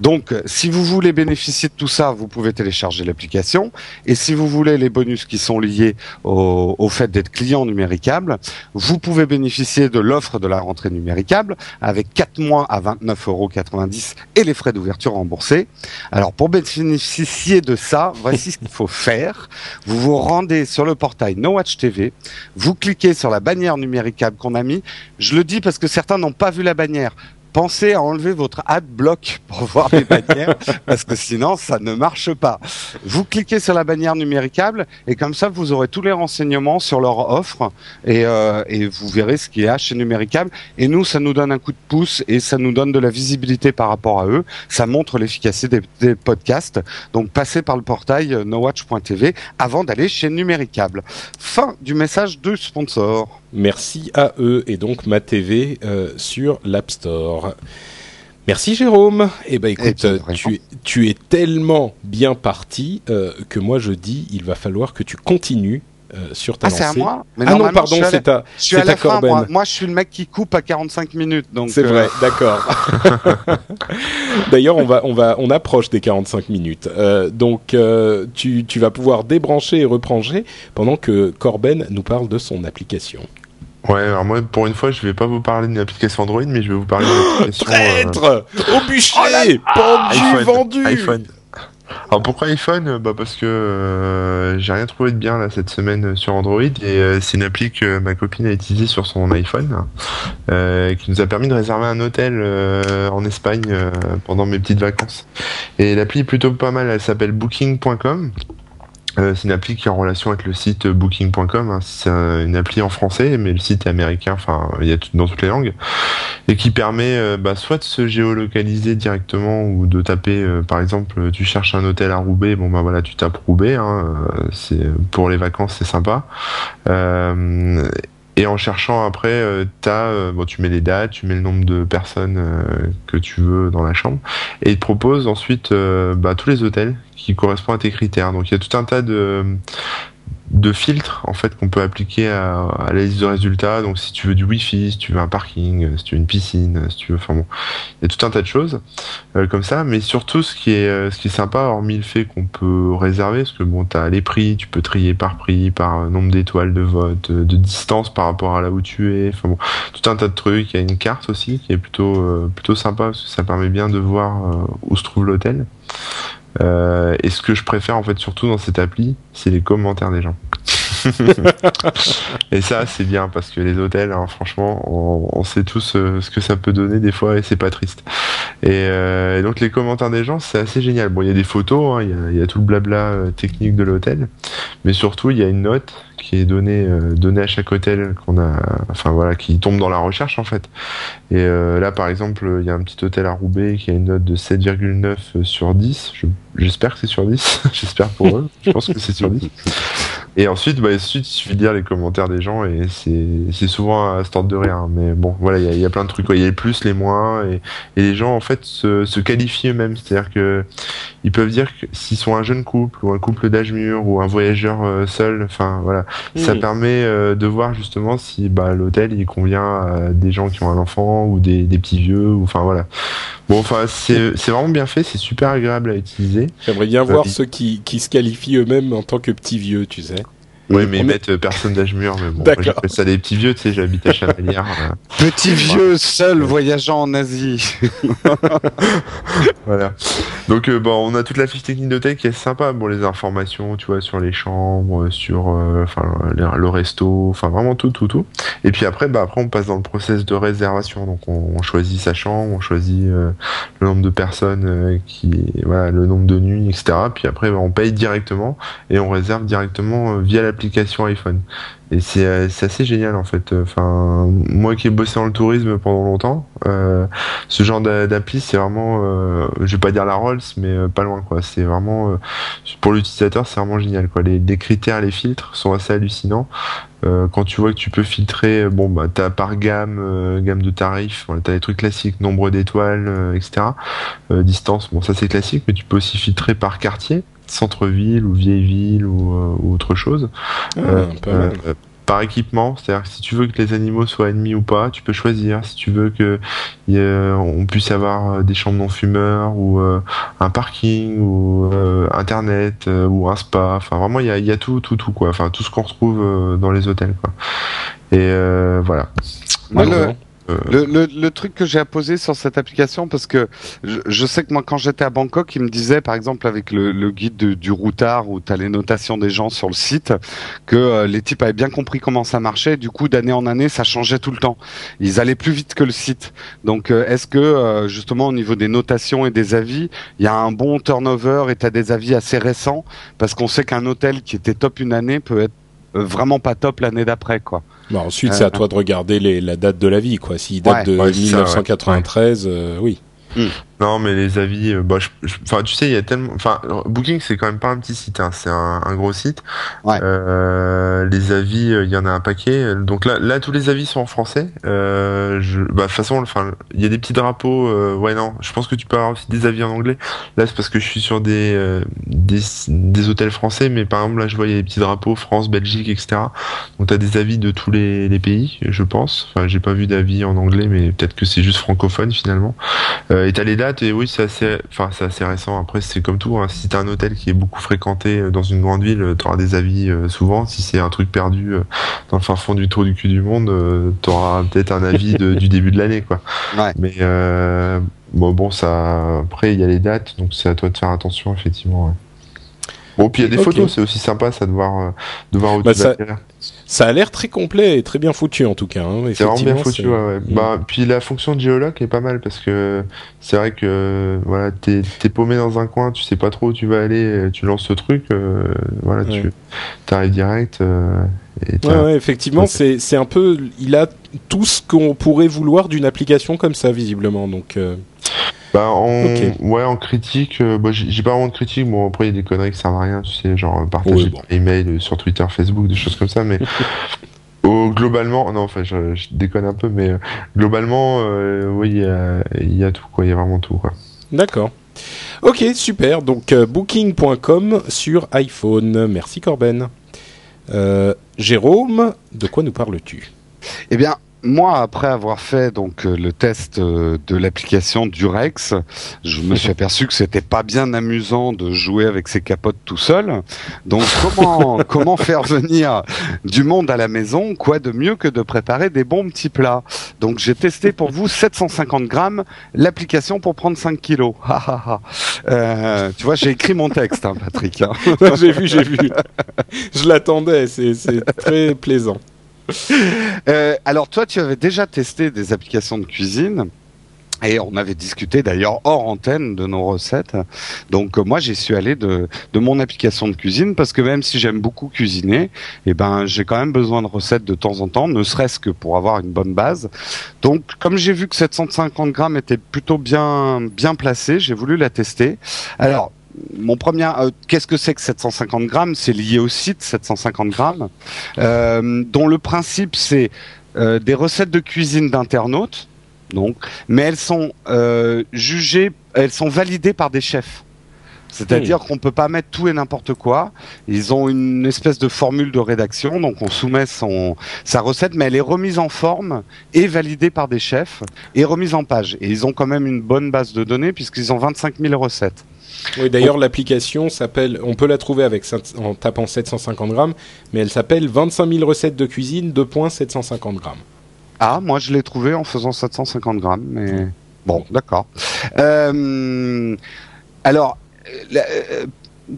Donc, si vous voulez bénéficier de tout ça, vous pouvez télécharger l'application. Et si vous voulez les bonus qui sont liés au, fait d'être client numéricable, vous pouvez bénéficier de l'offre de la rentrée numéricable avec 4 mois à 29,90 euros et les frais d'ouverture remboursés. Alors, pour bénéficier de ça, voici ce qu'il faut faire. Vous vous rendez sur le portail No Watch TV, vous cliquez sur la bannière numéricable qu'on a mis. Je le dis parce que certains n'ont pas vu la bannière pensez à enlever votre ad block pour voir les bannières parce que sinon ça ne marche pas. Vous cliquez sur la bannière numéricable et comme ça vous aurez tous les renseignements sur leur offre et, euh, et vous verrez ce qu'il y a chez Numéricable et nous ça nous donne un coup de pouce et ça nous donne de la visibilité par rapport à eux. Ça montre l'efficacité des, des podcasts. Donc passez par le portail euh, nowatch.tv avant d'aller chez Numéricable. Fin du message de sponsor. Merci à eux et donc ma TV euh, sur l'App Store. Merci Jérôme. Eh ben écoute, bien, euh, tu, es- tu es tellement bien parti euh, que moi je dis il va falloir que tu continues euh, sur ta Ah c'est à lancée. moi? Mais ah non, pardon, c'est à, Je suis à c'est la à fin, Corben. moi. Moi, je suis le mec qui coupe à 45 minutes. Donc, C'est euh, vrai, d'accord. D'ailleurs, on va, on va, on approche des 45 minutes. Euh, donc, tu, tu vas pouvoir débrancher et rebrancher pendant que Corben nous parle de son application. Ouais, alors moi, pour une fois, je vais pas vous parler d'une application Android, mais je vais vous parler d'une application... euh, Traître Au bûcher Pendu, iPhone, vendu iPhone. Alors pourquoi iPhone? Bah parce que euh, j'ai rien trouvé de bien là cette semaine sur Android et euh, c'est une appli que ma copine a utilisée sur son iPhone euh, qui nous a permis de réserver un hôtel euh, en Espagne euh, pendant mes petites vacances. Et l'appli est plutôt pas mal, elle s'appelle Booking.com. Euh, c'est une appli qui est en relation avec le site Booking.com. hein. C'est un- une appli en français, mais le site est américain. Enfin, il y a dans toutes les langues et qui permet euh, bah, soit de se géolocaliser directement ou de taper, euh, par exemple, tu cherches un hôtel à Roubaix, bon bah voilà, tu tapes Roubaix. Hein, euh, c'est pour les vacances, c'est sympa. Euh, et en cherchant après, euh, euh, bon, tu mets les dates, tu mets le nombre de personnes euh, que tu veux dans la chambre, et il te propose ensuite bah, tous les hôtels qui correspondent à tes critères. Donc il y a tout un tas de, de filtres en fait qu'on peut appliquer à, la liste de résultats. Donc si tu veux du wifi, si tu veux un parking, si tu veux une piscine, si tu veux, enfin bon, il y a tout un tas de choses euh, comme ça. Mais surtout ce qui est euh, ce qui est sympa, hormis le fait qu'on peut réserver, parce que bon, t'as les prix, tu peux trier par prix, par euh, nombre d'étoiles de vote, de distance par rapport à là où tu es. Enfin bon, tout un tas de trucs. Il y a une carte aussi qui est plutôt plutôt sympa parce que ça permet bien de voir où se trouve l'hôtel. Euh, et ce que je préfère en fait surtout dans cette appli, c'est les commentaires des gens. et ça c'est bien parce que les hôtels, hein, franchement, on, sait tous euh, ce que ça peut donner des fois et c'est pas triste. Et, euh, donc les commentaires des gens, c'est assez génial. Bon, il y a des photos, hein, il y, a, tout le blabla technique de l'hôtel, mais surtout il y a une note qui est donnée donnée à chaque hôtel qu'on a, enfin voilà, qui tombe dans la recherche en fait. Et là par exemple, il y a un petit hôtel à Roubaix qui a une note de 7,9 sur 10. J'espère que c'est sur 10. J'espère pour eux. Je pense que c'est sur 10. Et ensuite, bah, ensuite, il suffit de lire les commentaires des gens et c'est souvent à ce de rien. Mais bon, voilà, il y a, plein de trucs. Il y a les plus, les moins, et, les gens en fait se, se qualifient eux-mêmes. C'est-à-dire que ils peuvent dire que s'ils sont un jeune couple ou un couple d'âge mûr ou un voyageur euh, seul, enfin voilà, ça permet euh, de voir justement si bah, l'hôtel il convient à des gens qui ont un enfant ou des, des petits vieux. Ou enfin voilà. Bon, enfin c'est vraiment bien fait, c'est super agréable à utiliser. J'aimerais bien voir ceux qui, qui se qualifient eux-mêmes en tant que petits vieux, tu sais. Oui, mais ils mettent euh, personne d'âge mûr, mais bon, j'appelle ça des petits vieux, tu sais, j'habite à Chamalières. Euh. Petit vieux seul voyageant en Asie. voilà. Donc, euh, bon, on a toute la fiche technique de tech qui est sympa, bon, les informations, tu vois, sur les chambres, sur, enfin, le resto, enfin, vraiment tout, tout, tout. Et puis après, bah, après, on passe dans le process de réservation, donc on, choisit sa chambre, on choisit le nombre de personnes qui, voilà, le nombre de nuits, etc. Puis après, bah, on paye directement et on réserve directement via la application iPhone. Et euh, c'est assez génial en fait. Enfin, moi qui ai bossé dans le tourisme pendant longtemps, euh, ce genre d'appli c'est vraiment, euh, je vais pas dire la Rolls, mais pas loin quoi. C'est vraiment pour l'utilisateur c'est vraiment génial quoi. Les, critères, les filtres sont assez hallucinants. quand tu vois que tu peux filtrer, bon bah par gamme, gamme de tarifs, tu t'as les trucs classiques, nombre d'étoiles, etc. distance, bon ça c'est classique, mais tu peux aussi filtrer par quartier centre-ville ou vieille ville ou, euh, autre chose. Ah, euh, euh, par équipement, c'est-à-dire que si tu veux que les animaux soient ennemis ou pas, tu peux choisir. Si tu veux que on puisse avoir des chambres non fumeurs ou un parking ou internet ou un spa. Enfin vraiment, il y a, y a, tout, tout, tout quoi. Enfin tout ce qu'on retrouve dans les hôtels quoi. Et voilà. Le, le, le, truc que j'ai à poser sur cette application, parce que je, je sais que moi, quand j'étais à Bangkok, il me disait, par exemple, avec le, le guide du routard, où tu as les notations des gens sur le site, que euh, les types avaient bien compris comment ça marchait. du coup, d'année en année, ça changeait tout le temps. Ils allaient plus vite que le site. Donc, euh, est-ce que, justement, au niveau des notations et des avis, il y a un bon turnover et tu as des avis assez récents? Parce qu'on sait qu'un hôtel qui était top une année peut être vraiment pas top l'année d'après, quoi. Bah ensuite, c'est à toi de regarder les, la date de la vie, quoi. S'il date de 1993, euh, oui. Hmm. Non, mais les avis, euh, bah, enfin, tu sais, il y a tellement, enfin, Booking, c'est quand même pas un petit site, hein, c'est un, un, gros site. Ouais. Euh, les avis, euh, il y en a un paquet. Donc là, là, tous les avis sont en français. Euh, je, bah, de toute façon, enfin, il y a des petits drapeaux. Euh, ouais, non, je pense que tu peux avoir aussi des avis en anglais. Là, c'est parce que je suis sur des, des, des hôtels français, mais par exemple, là, je vois il y a des petits drapeaux France, Belgique, etc. Donc t'as des avis de tous les, les pays, je pense. Enfin, j'ai pas vu d'avis en anglais, mais peut-être que c'est juste francophone finalement. et t'as les et oui, c'est assez, enfin, c'est assez récent. Après, c'est comme tout. Hein. Si t'as un hôtel qui est beaucoup fréquenté euh, dans une grande ville, euh, t'auras des avis euh, souvent. Si c'est un truc perdu dans le fin fond du trou du cul du monde, t'auras peut-être un avis du début de l'année, quoi. Mais bon, bon, ça. Après, il y a les dates, donc c'est à toi de faire attention, effectivement. Bon, puis il y a des photos, c'est aussi sympa ça de voir, de voir où bah, tu ça, ça a l'air très complet et très bien foutu en tout cas. Hein. C'est vraiment bien foutu, ouais, mm. Bah, puis la fonction de géologue est pas mal parce que c'est vrai que voilà, t'es es paumé dans un coin, tu sais pas trop où tu vas aller, tu lances ce truc, euh, voilà, tu arrives direct. Euh, ouais, ouais, effectivement, c'est c'est un peu, il a tout ce qu'on pourrait vouloir d'une application comme ça visiblement, donc. Euh, bah, en, ouais, en critique, euh, bah, j'ai pas vraiment de critique. Bon, après, il y a des conneries qui servent à rien, tu sais, genre partager par email euh, sur Twitter, Facebook, des choses comme ça, mais Oh, globalement, non, enfin, je, je déconne un peu, mais euh, globalement, euh, oui, il y a, y a tout, quoi. Il y a vraiment tout, quoi. D'accord. Ok, super. Donc euh, booking.com sur iPhone. Merci Corben. Euh, Jérôme, de quoi nous parles-tu? Eh bien, moi, après avoir fait donc euh, le test euh, de l'application Durex, je me suis aperçu que c'était pas bien amusant de jouer avec ses capotes tout seul. Donc, comment comment faire venir du monde à la maison Quoi de mieux que de préparer des bons petits plats? Donc, j'ai testé pour vous 750 grammes l'application pour prendre 5 kilos. Ha, ha, ha. Euh, tu vois, j'ai écrit mon texte, hein, Patrick. hein. J'ai vu, j'ai vu. Je l'attendais, c'est très plaisant. Euh, alors toi, tu avais déjà testé des applications de cuisine. Et on avait discuté d'ailleurs hors antenne de nos recettes. Donc euh, moi j'y suis allé de, mon application de cuisine parce que même si j'aime beaucoup cuisiner, eh ben j'ai quand même besoin de recettes de temps en temps, ne serait-ce que pour avoir une bonne base. Donc comme j'ai vu que 750 grammes était plutôt bien bien placé, j'ai voulu la tester. Alors mon premier, euh, qu'est-ce que c'est que 750 grammes? C'est lié au site 750 grammes, euh, dont le principe c'est euh, des recettes de cuisine d'internautes, donc, mais elles sont jugées, elles sont validées par des chefs. C'est-à-dire qu'on peut pas mettre tout et n'importe quoi. Ils ont une espèce de formule de rédaction, donc on soumet son sa recette, mais elle est remise en forme et validée par des chefs et remise en page. Et ils ont quand même une bonne base de données puisqu'ils ont 25 000 recettes. Oui, d'ailleurs, l'application s'appelle, on peut la trouver avec, en tapant 750 grammes, mais elle s'appelle 25 000 recettes de cuisine, 2 points 750 grammes. Ah, moi je l'ai trouvé en faisant 750 grammes, mais bon, d'accord. Euh, alors, euh, la-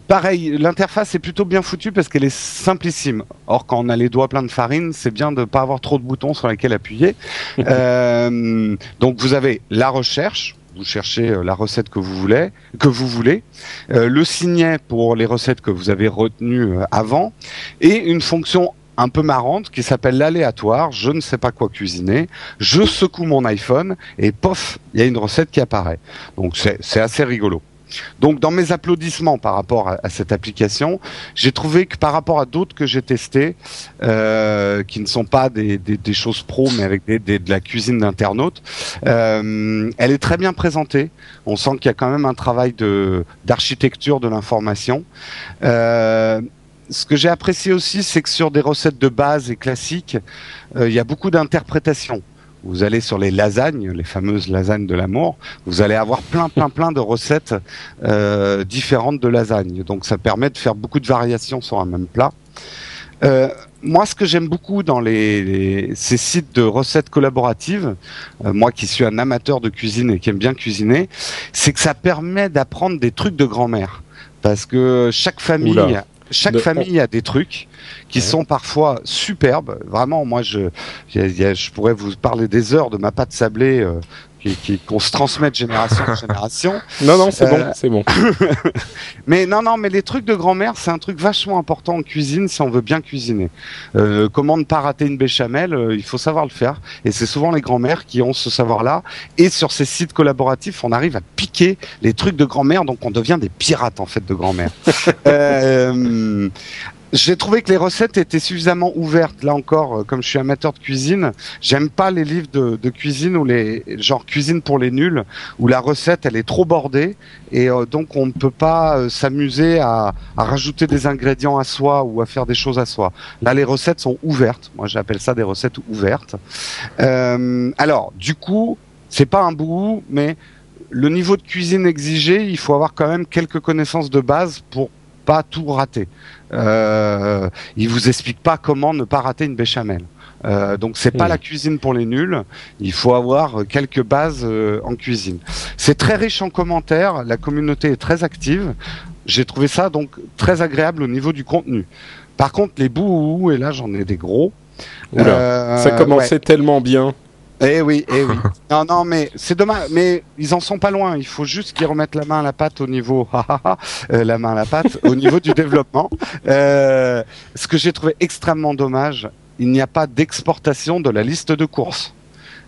pareil, l'interface est plutôt bien foutue parce qu'elle est simplissime. Or, quand on a les doigts pleins de farine, c'est bien de pas avoir trop de boutons sur lesquels appuyer. Euh, donc, vous avez la recherche. Vous cherchez euh, la recette que vous voulez, que vous voulez, euh, le signet pour les recettes que vous avez retenues euh, avant, et une fonction un peu marrante qui s'appelle l'aléatoire. Je ne sais pas quoi cuisiner. Je secoue mon iPhone et pof, il y a une recette qui apparaît. Donc c'est c'est assez rigolo. Donc dans mes applaudissements par rapport à, cette application, j'ai trouvé que par rapport à d'autres que j'ai testés, euh, qui ne sont pas des, choses pro, mais avec de la cuisine d'internautes, euh, elle est très bien présentée. On sent qu'il y a quand même un travail d'architecture de l'information. Euh, ce que j'ai apprécié aussi, c'est que sur des recettes de base et classiques, il y a beaucoup d'interprétations. Vous allez sur les lasagnes, les fameuses lasagnes de l'amour, vous allez avoir plein, plein, plein de recettes euh, différentes de lasagnes. Donc ça permet de faire beaucoup de variations sur un même plat. Euh, moi, ce que j'aime beaucoup dans ces sites de recettes collaboratives, euh, moi qui suis un amateur de cuisine et qui aime bien cuisiner, c'est que ça permet d'apprendre des trucs de grand-mère. Parce que chaque famille. Chaque De- famille a des trucs qui Ouais. sont parfois superbes. Vraiment, moi, je, je pourrais vous parler des heures de ma pâte sablée euh, qui, qui- qu'on se transmet de génération en génération. Non, non, c'est Euh, bon, c'est bon. Mais non, non, mais les trucs de grand-mère, c'est un truc vachement important en cuisine si on veut bien cuisiner. Euh, comment ne pas rater une béchamel euh, Il faut savoir le faire. Et c'est souvent les grand-mères qui ont ce savoir-là. Et sur ces sites collaboratifs, on arrive à piquer les trucs de grand-mère, donc on devient des pirates en fait de grand-mère. j'ai trouvé que les recettes étaient suffisamment ouvertes. Là encore, euh, comme je suis amateur de cuisine, j'aime pas les livres de, cuisine ou les genre cuisine pour les nuls où la recette elle est trop bordée et euh, donc on ne peut pas euh, s'amuser à, rajouter des ingrédients à soi ou à faire des choses à soi. Là, les recettes sont ouvertes. Moi, j'appelle ça des recettes ouvertes. Alors, du coup, c'est pas un bout, mais le niveau de cuisine exigé, il faut avoir quand même quelques connaissances de base pour pas tout rater. Euh, il vous explique pas comment ne pas rater une béchamel. Euh, donc c'est pas Hmm. la cuisine pour les nuls. Il faut avoir quelques bases euh, en cuisine. C'est très riche en commentaires. La communauté est très active. J'ai trouvé ça donc très agréable au niveau du contenu. Par contre, les bouts et là j'en ai des gros. Oula, Euh, ça commençait ouais. tellement bien. Eh oui, eh oui. non, non, mais c'est dommage. Mais ils en sont pas loin. Il faut juste qu'ils remettent la main à la pâte au niveau, ha, ha, ha, euh, la main à la pâte au niveau du développement. Euh, ce que j'ai trouvé extrêmement dommage, il n'y a pas d'exportation de la liste de courses.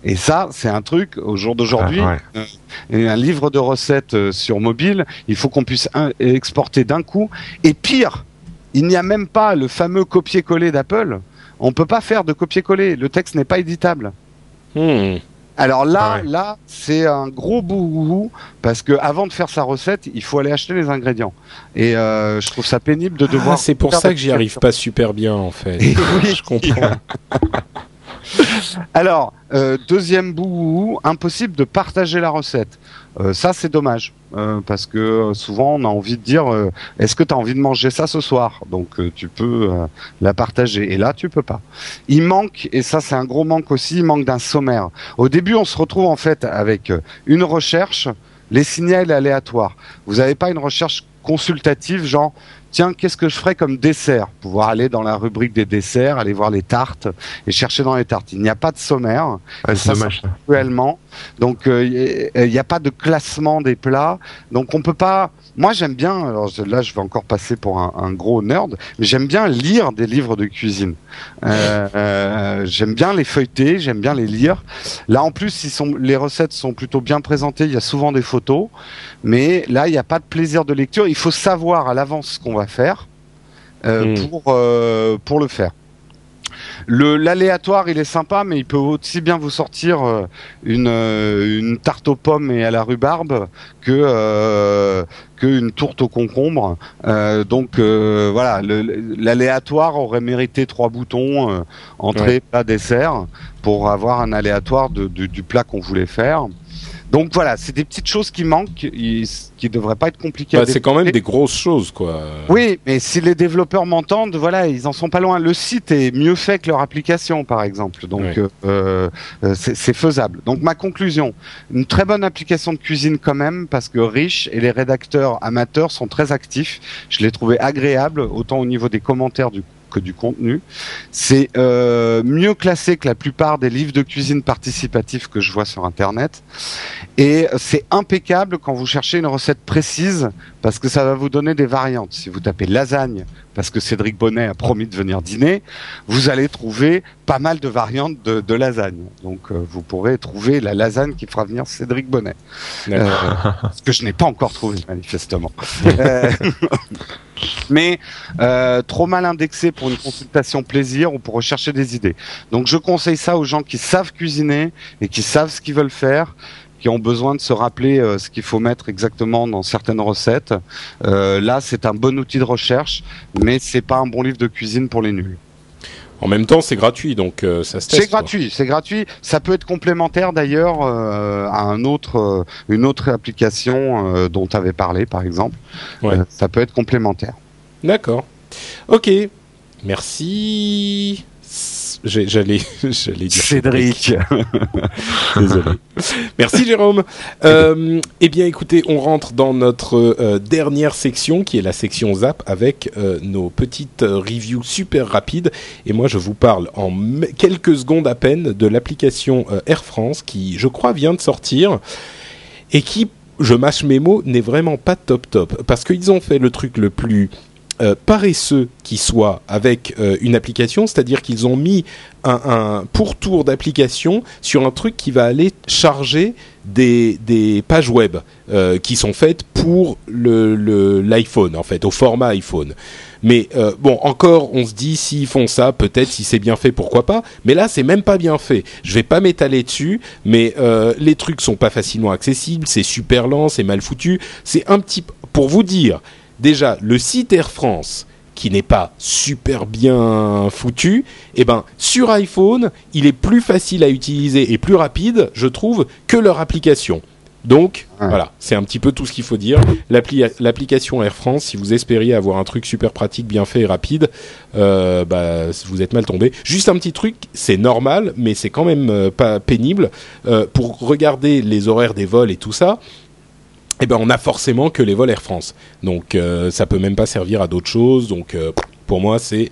Et ça, c'est un truc au jour d'aujourd'hui. Ah, ouais. Et un livre de recettes euh, sur mobile, il faut qu'on puisse un- exporter d'un coup. Et pire, il n'y a même pas le fameux copier-coller d'Apple on peut pas faire de copier-coller. Le texte n'est pas éditable. Hmm. Alors là, Ah ouais. là, c'est un gros bouhou parce que avant de faire sa recette, il faut aller acheter les ingrédients. Et euh, je trouve ça pénible de devoir. Ah, c'est pour ça que j'y arrive pas super bien en fait. Oui. Je comprends. Alors, euh, deuxième bout, impossible de partager la recette. Euh, ça, c'est dommage, euh, parce que euh, souvent, on a envie de dire, est-ce que tu as envie de manger ça ce soir? Donc, tu peux la partager. Et là, tu peux pas. Il manque, et ça, c'est un gros manque aussi, il manque d'un sommaire. Au début, on se retrouve en fait avec une recherche, les signaux aléatoires. Vous n'avez pas une recherche consultative, genre, tiens, qu'est-ce que je ferais comme dessert? Pouvoir aller dans la rubrique des desserts, aller voir les tartes et chercher dans les tartes. Il n'y a pas de sommaire c'est Ça, actuellement. Donc euh, il n'y a pas de classement des plats. Donc on peut pas. Moi j'aime bien. Alors là je vais encore passer pour un, un gros nerd, mais j'aime bien lire des livres de cuisine. Euh, euh, j'aime bien les feuilleter, j'aime bien les lire. Là en plus ils sont, les recettes sont plutôt bien présentées. Il y a souvent des photos, mais là il n'y a pas de plaisir de lecture. Il faut savoir à l'avance ce qu'on va faire euh, Mm. pour euh, pour le faire. Le l'aléatoire, il est sympa, mais il peut aussi bien vous sortir euh, une une tarte aux pommes et à la rhubarbe que euh, que une tourte au concombre. Euh, donc voilà, le- l'aléatoire aurait mérité trois boutons entrée, plat, dessert pour avoir un aléatoire de, de- du plat qu'on voulait faire. Donc voilà, c'est des petites choses qui manquent, qui devraient pas être compliquées. Bah, c'est quand même des grosses choses quoi. Oui, mais si les développeurs m'entendent, voilà, ils en sont pas loin. Le site est mieux fait que leur application, par exemple. Donc, euh, euh, c'est faisable. Donc, ma conclusion, une très bonne application de cuisine quand même, parce que Rich et les rédacteurs amateurs sont très actifs. Je l'ai trouvé agréable, autant au niveau des commentaires du que du contenu. C'est euh, mieux classé que la plupart des livres de cuisine participatifs que je vois sur Internet. Et c'est impeccable quand vous cherchez une recette précise parce que ça va vous donner des variantes. Si vous tapez lasagne parce que Cédric Bonnet a promis de venir dîner, vous allez trouver pas mal de variantes de, de lasagne. Donc euh, vous pourrez trouver la lasagne qui fera venir Cédric Bonnet. D'accord. Ce que je n'ai pas encore trouvé manifestement. Euh, Mais euh, trop mal indexé pour une consultation plaisir ou pour rechercher des idées. Donc je conseille ça aux gens qui savent cuisiner et qui savent ce qu'ils veulent faire qui ont besoin de se rappeler euh, ce qu'il faut mettre exactement dans certaines recettes. Euh, là, c'est un bon outil de recherche, mais c'est pas un bon livre de cuisine pour les nuls. En même temps, c'est gratuit, donc euh, ça se teste. C'est gratuit, c'est gratuit. Ça peut être complémentaire d'ailleurs euh, à un autre, euh, une autre application dont tu avais parlé, par exemple. Ouais. Ça peut être complémentaire. D'accord. Ok. Merci. J'allais, j'allais dire Cédric. Désolé. Merci Jérôme. Euh, eh bien, écoutez, on rentre dans notre euh, dernière section, qui est la section Zap, avec euh, nos petites reviews super rapides. Et moi, je vous parle en quelques secondes à peine de l'application Air France, qui, je crois, vient de sortir et qui, je mâche mes mots, n'est vraiment pas top top, parce qu'ils ont fait le truc le plus euh, paresseux qui soit avec euh, une application, c'est-à-dire qu'ils ont mis un, pourtour d'application sur un truc qui va aller charger des, pages web euh, qui sont faites pour le le- l'iPhone en fait, au format iPhone. Mais bon, encore, on se dit s'ils font ça, peut-être si c'est bien fait, pourquoi pas. Mais là, c'est même pas bien fait. Je vais pas m'étaler dessus, mais les trucs sont pas facilement accessibles, c'est super lent, c'est mal foutu. C'est un petit, pour vous dire, déjà le site Air France qui n'est pas super bien foutu, eh ben sur iPhone, il est plus facile à utiliser et plus rapide, je trouve, que leur application. Donc Ouais. voilà, c'est un petit peu tout ce qu'il faut dire. L'appli- L'application Air France, si vous espériez avoir un truc super pratique, bien fait et rapide, euh, bah, vous êtes mal tombé. Juste un petit truc, c'est normal, mais c'est quand même euh, pas pénible. Euh, pour regarder les horaires des vols et tout ça, eh ben on a forcément que les vols Air France. Donc euh, ça peut même pas servir à d'autres choses. Donc euh, pour moi c'est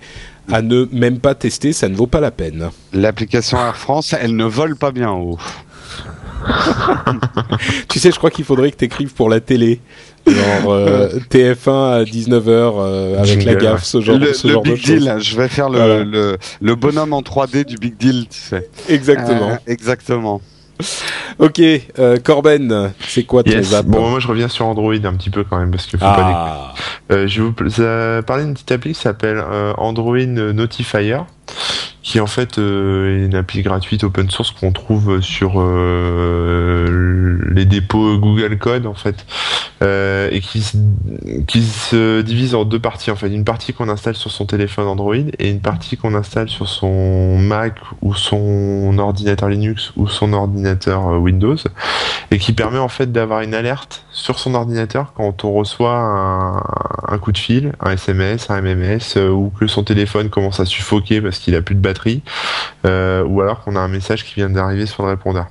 à ne même pas tester, ça ne vaut pas la peine. L'application Air France, elle ne vole pas bien haut. tu sais, je crois qu'il faudrait que tu écrives pour la télé. Genre euh, TF1 à 19h euh, avec la gaffe, ce genre, le ce le genre de big choses. deal, je vais faire le, Voilà. le, le bonhomme en 3D du big deal, tu sais. Exactement. Euh, exactement. Ok, euh, Corben, c'est quoi ton Yes. zap Bon, moi je reviens sur Android un petit peu quand même parce qu'il faut pas Ah, Euh, je vais vous parler d'une petite appli qui s'appelle euh, Android Notifier, qui en fait est une appli gratuite open source qu'on trouve sur les dépôts Google Code en fait, et qui qui se divise en deux parties en fait, une partie qu'on installe sur son téléphone Android et une partie qu'on installe sur son Mac ou son ordinateur Linux ou son ordinateur Windows et qui permet en fait d'avoir une alerte sur son ordinateur quand on reçoit un, coup de fil, un SMS, un MMS euh, ou que son téléphone commence à suffoquer parce qu'il a plus de batterie euh, ou alors qu'on a un message qui vient d'arriver sur le répondeur.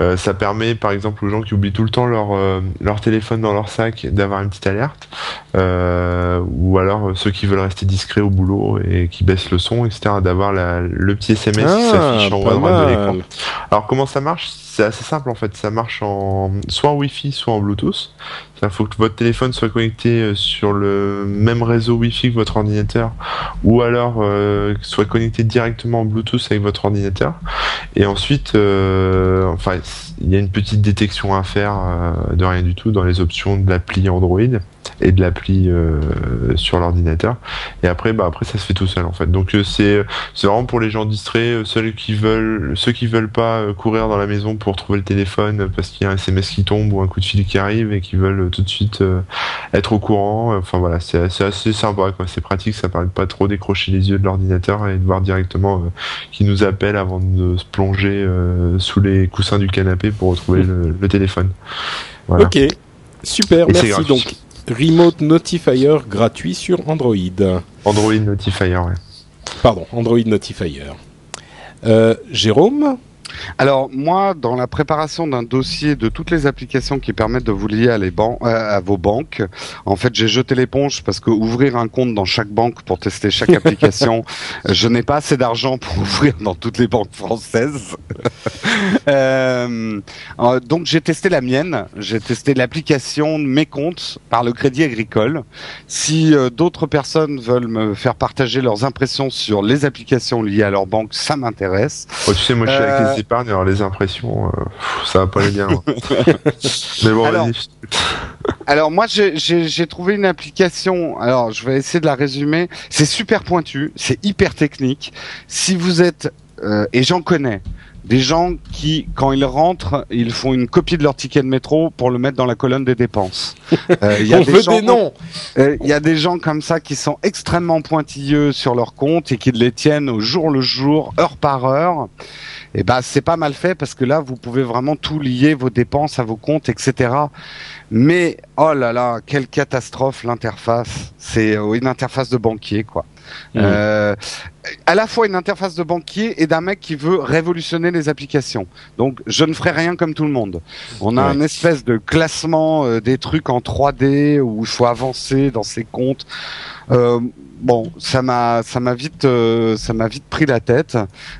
Euh, ça permet par exemple aux gens qui oublient tout le temps leur, leur téléphone dans leur sac d'avoir une petite alerte ou alors ceux qui veulent rester discrets au boulot et qui baissent le son etc d'avoir le petit SMS qui ah, s'affiche en haut à droite de l'écran. Alors comment ça marche? C'est assez simple en fait. Ça marche en soit en Wi-Fi, soit en Bluetooth. Il faut que votre téléphone soit connecté euh, sur le même réseau Wi-Fi que votre ordinateur, ou alors euh, soit connecté directement en Bluetooth avec votre ordinateur. Et ensuite, euh, enfin, il y a une petite détection à faire de rien du tout dans les options de l'appli Android et de l'appli euh, sur l'ordinateur. Et après, bah après ça se fait tout seul en fait. Donc euh, c'est c'est vraiment pour les gens distraits, euh, ceux qui veulent ceux qui veulent pas courir dans la maison pour trouver le téléphone parce qu'il y a un SMS qui tombe ou un coup de fil qui arrive et qui veulent tout de suite être au courant. Enfin voilà, c'est assez sympa quoi. C'est pratique, ça permet de pas trop décrocher les yeux de l'ordinateur et de voir directement qui nous appelle avant de se plonger sous les coussins du canapé pour retrouver le, téléphone. Voilà. Ok, super, merci donc. Remote Notifier gratuit sur Android. Android Notifier, ouais. Pardon, Android Notifier. Euh, Jérôme alors moi, dans la préparation d'un dossier de toutes les applications qui permettent de vous lier à, les ban euh, à vos banques, en fait, j'ai jeté l'éponge parce que ouvrir un compte dans chaque banque pour tester chaque application, je n'ai pas assez d'argent pour ouvrir dans toutes les banques françaises. euh, donc j'ai testé la mienne, j'ai testé l'application de mes comptes par le Crédit Agricole. Si euh, d'autres personnes veulent me faire partager leurs impressions sur les applications liées à leur banque, ça m'intéresse. tu sais, moi je suis avec les épargne, alors les impressions, euh, ça va pas aller bien. Hein. Mais bon, alors, alors moi, j'ai trouvé une application. Alors, je vais essayer de la résumer. C'est super pointu, c'est hyper technique. Si vous êtes euh, et j'en connais des gens qui, quand ils rentrent, ils font une copie de leur ticket de métro pour le mettre dans la colonne des dépenses. Euh, y a On des veut des noms. Il y a des gens comme ça qui sont extrêmement pointilleux sur leur compte et qui les tiennent au jour le jour, heure par heure et eh ben c'est pas mal fait parce que là vous pouvez vraiment tout lier vos dépenses à vos comptes, etc. Mais oh là là, quelle catastrophe l'interface. C'est euh, une interface de banquier quoi. Mmh. Euh, à la fois une interface de banquier et d'un mec qui veut révolutionner les applications. Donc je ne ferai rien comme tout le monde. On a un espèce de classement euh, des trucs en 3D où il faut avancer dans ses comptes. Euh, bon, ça m'a ça m'a vite euh, ça m'a vite pris la tête.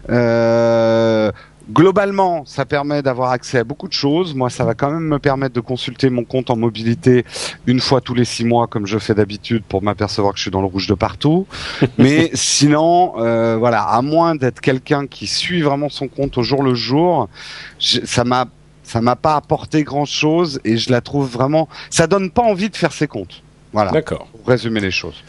Euh, globalement, ça permet d'avoir accès à beaucoup de choses. Moi, ça va quand même me permettre de consulter mon compte en mobilité une fois tous les six mois, comme je fais d'habitude, pour m'apercevoir que je suis dans le rouge de partout. Mais sinon, euh, voilà, à moins d'être quelqu'un qui suit vraiment son compte au jour le jour, ça m'a ça m'a pas apporté grand chose et je la trouve vraiment. Ça donne pas envie de faire ses comptes. Voilà. D'accord. Pour résumer les choses.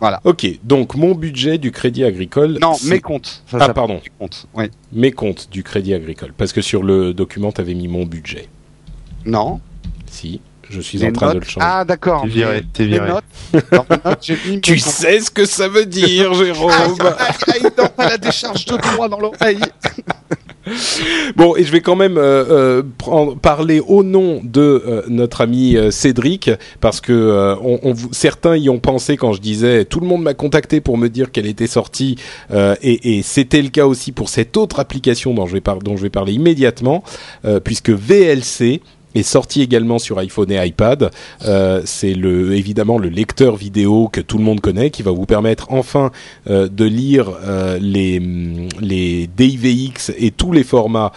Voilà. Ok, donc mon budget du Crédit Agricole. Non, mes comptes. ah pardon. Comptes. Oui. Mes comptes du Crédit Agricole, parce que sur le document tu avais mis mon budget. Non. Si. Je suis en train de le changer. Ah d'accord. T'es viré. T'es viré. tu sais ce que ça veut dire, Jérôme. a la décharge de droit dans l'oreille. Bon, et je vais quand même euh, euh parler au nom de euh, notre ami Cédric, parce que certains y ont pensé quand je disais tout le monde m'a contacté pour me dire qu'elle était sortie, et, c'était le cas aussi pour cette autre application dont je vais parler immédiatement, puisque VLC est sorti également sur iPhone et iPad. Euh, c'est le évidemment le lecteur vidéo que tout le monde connaît, qui va vous permettre enfin euh, de lire euh, les les DIVX et tous les formats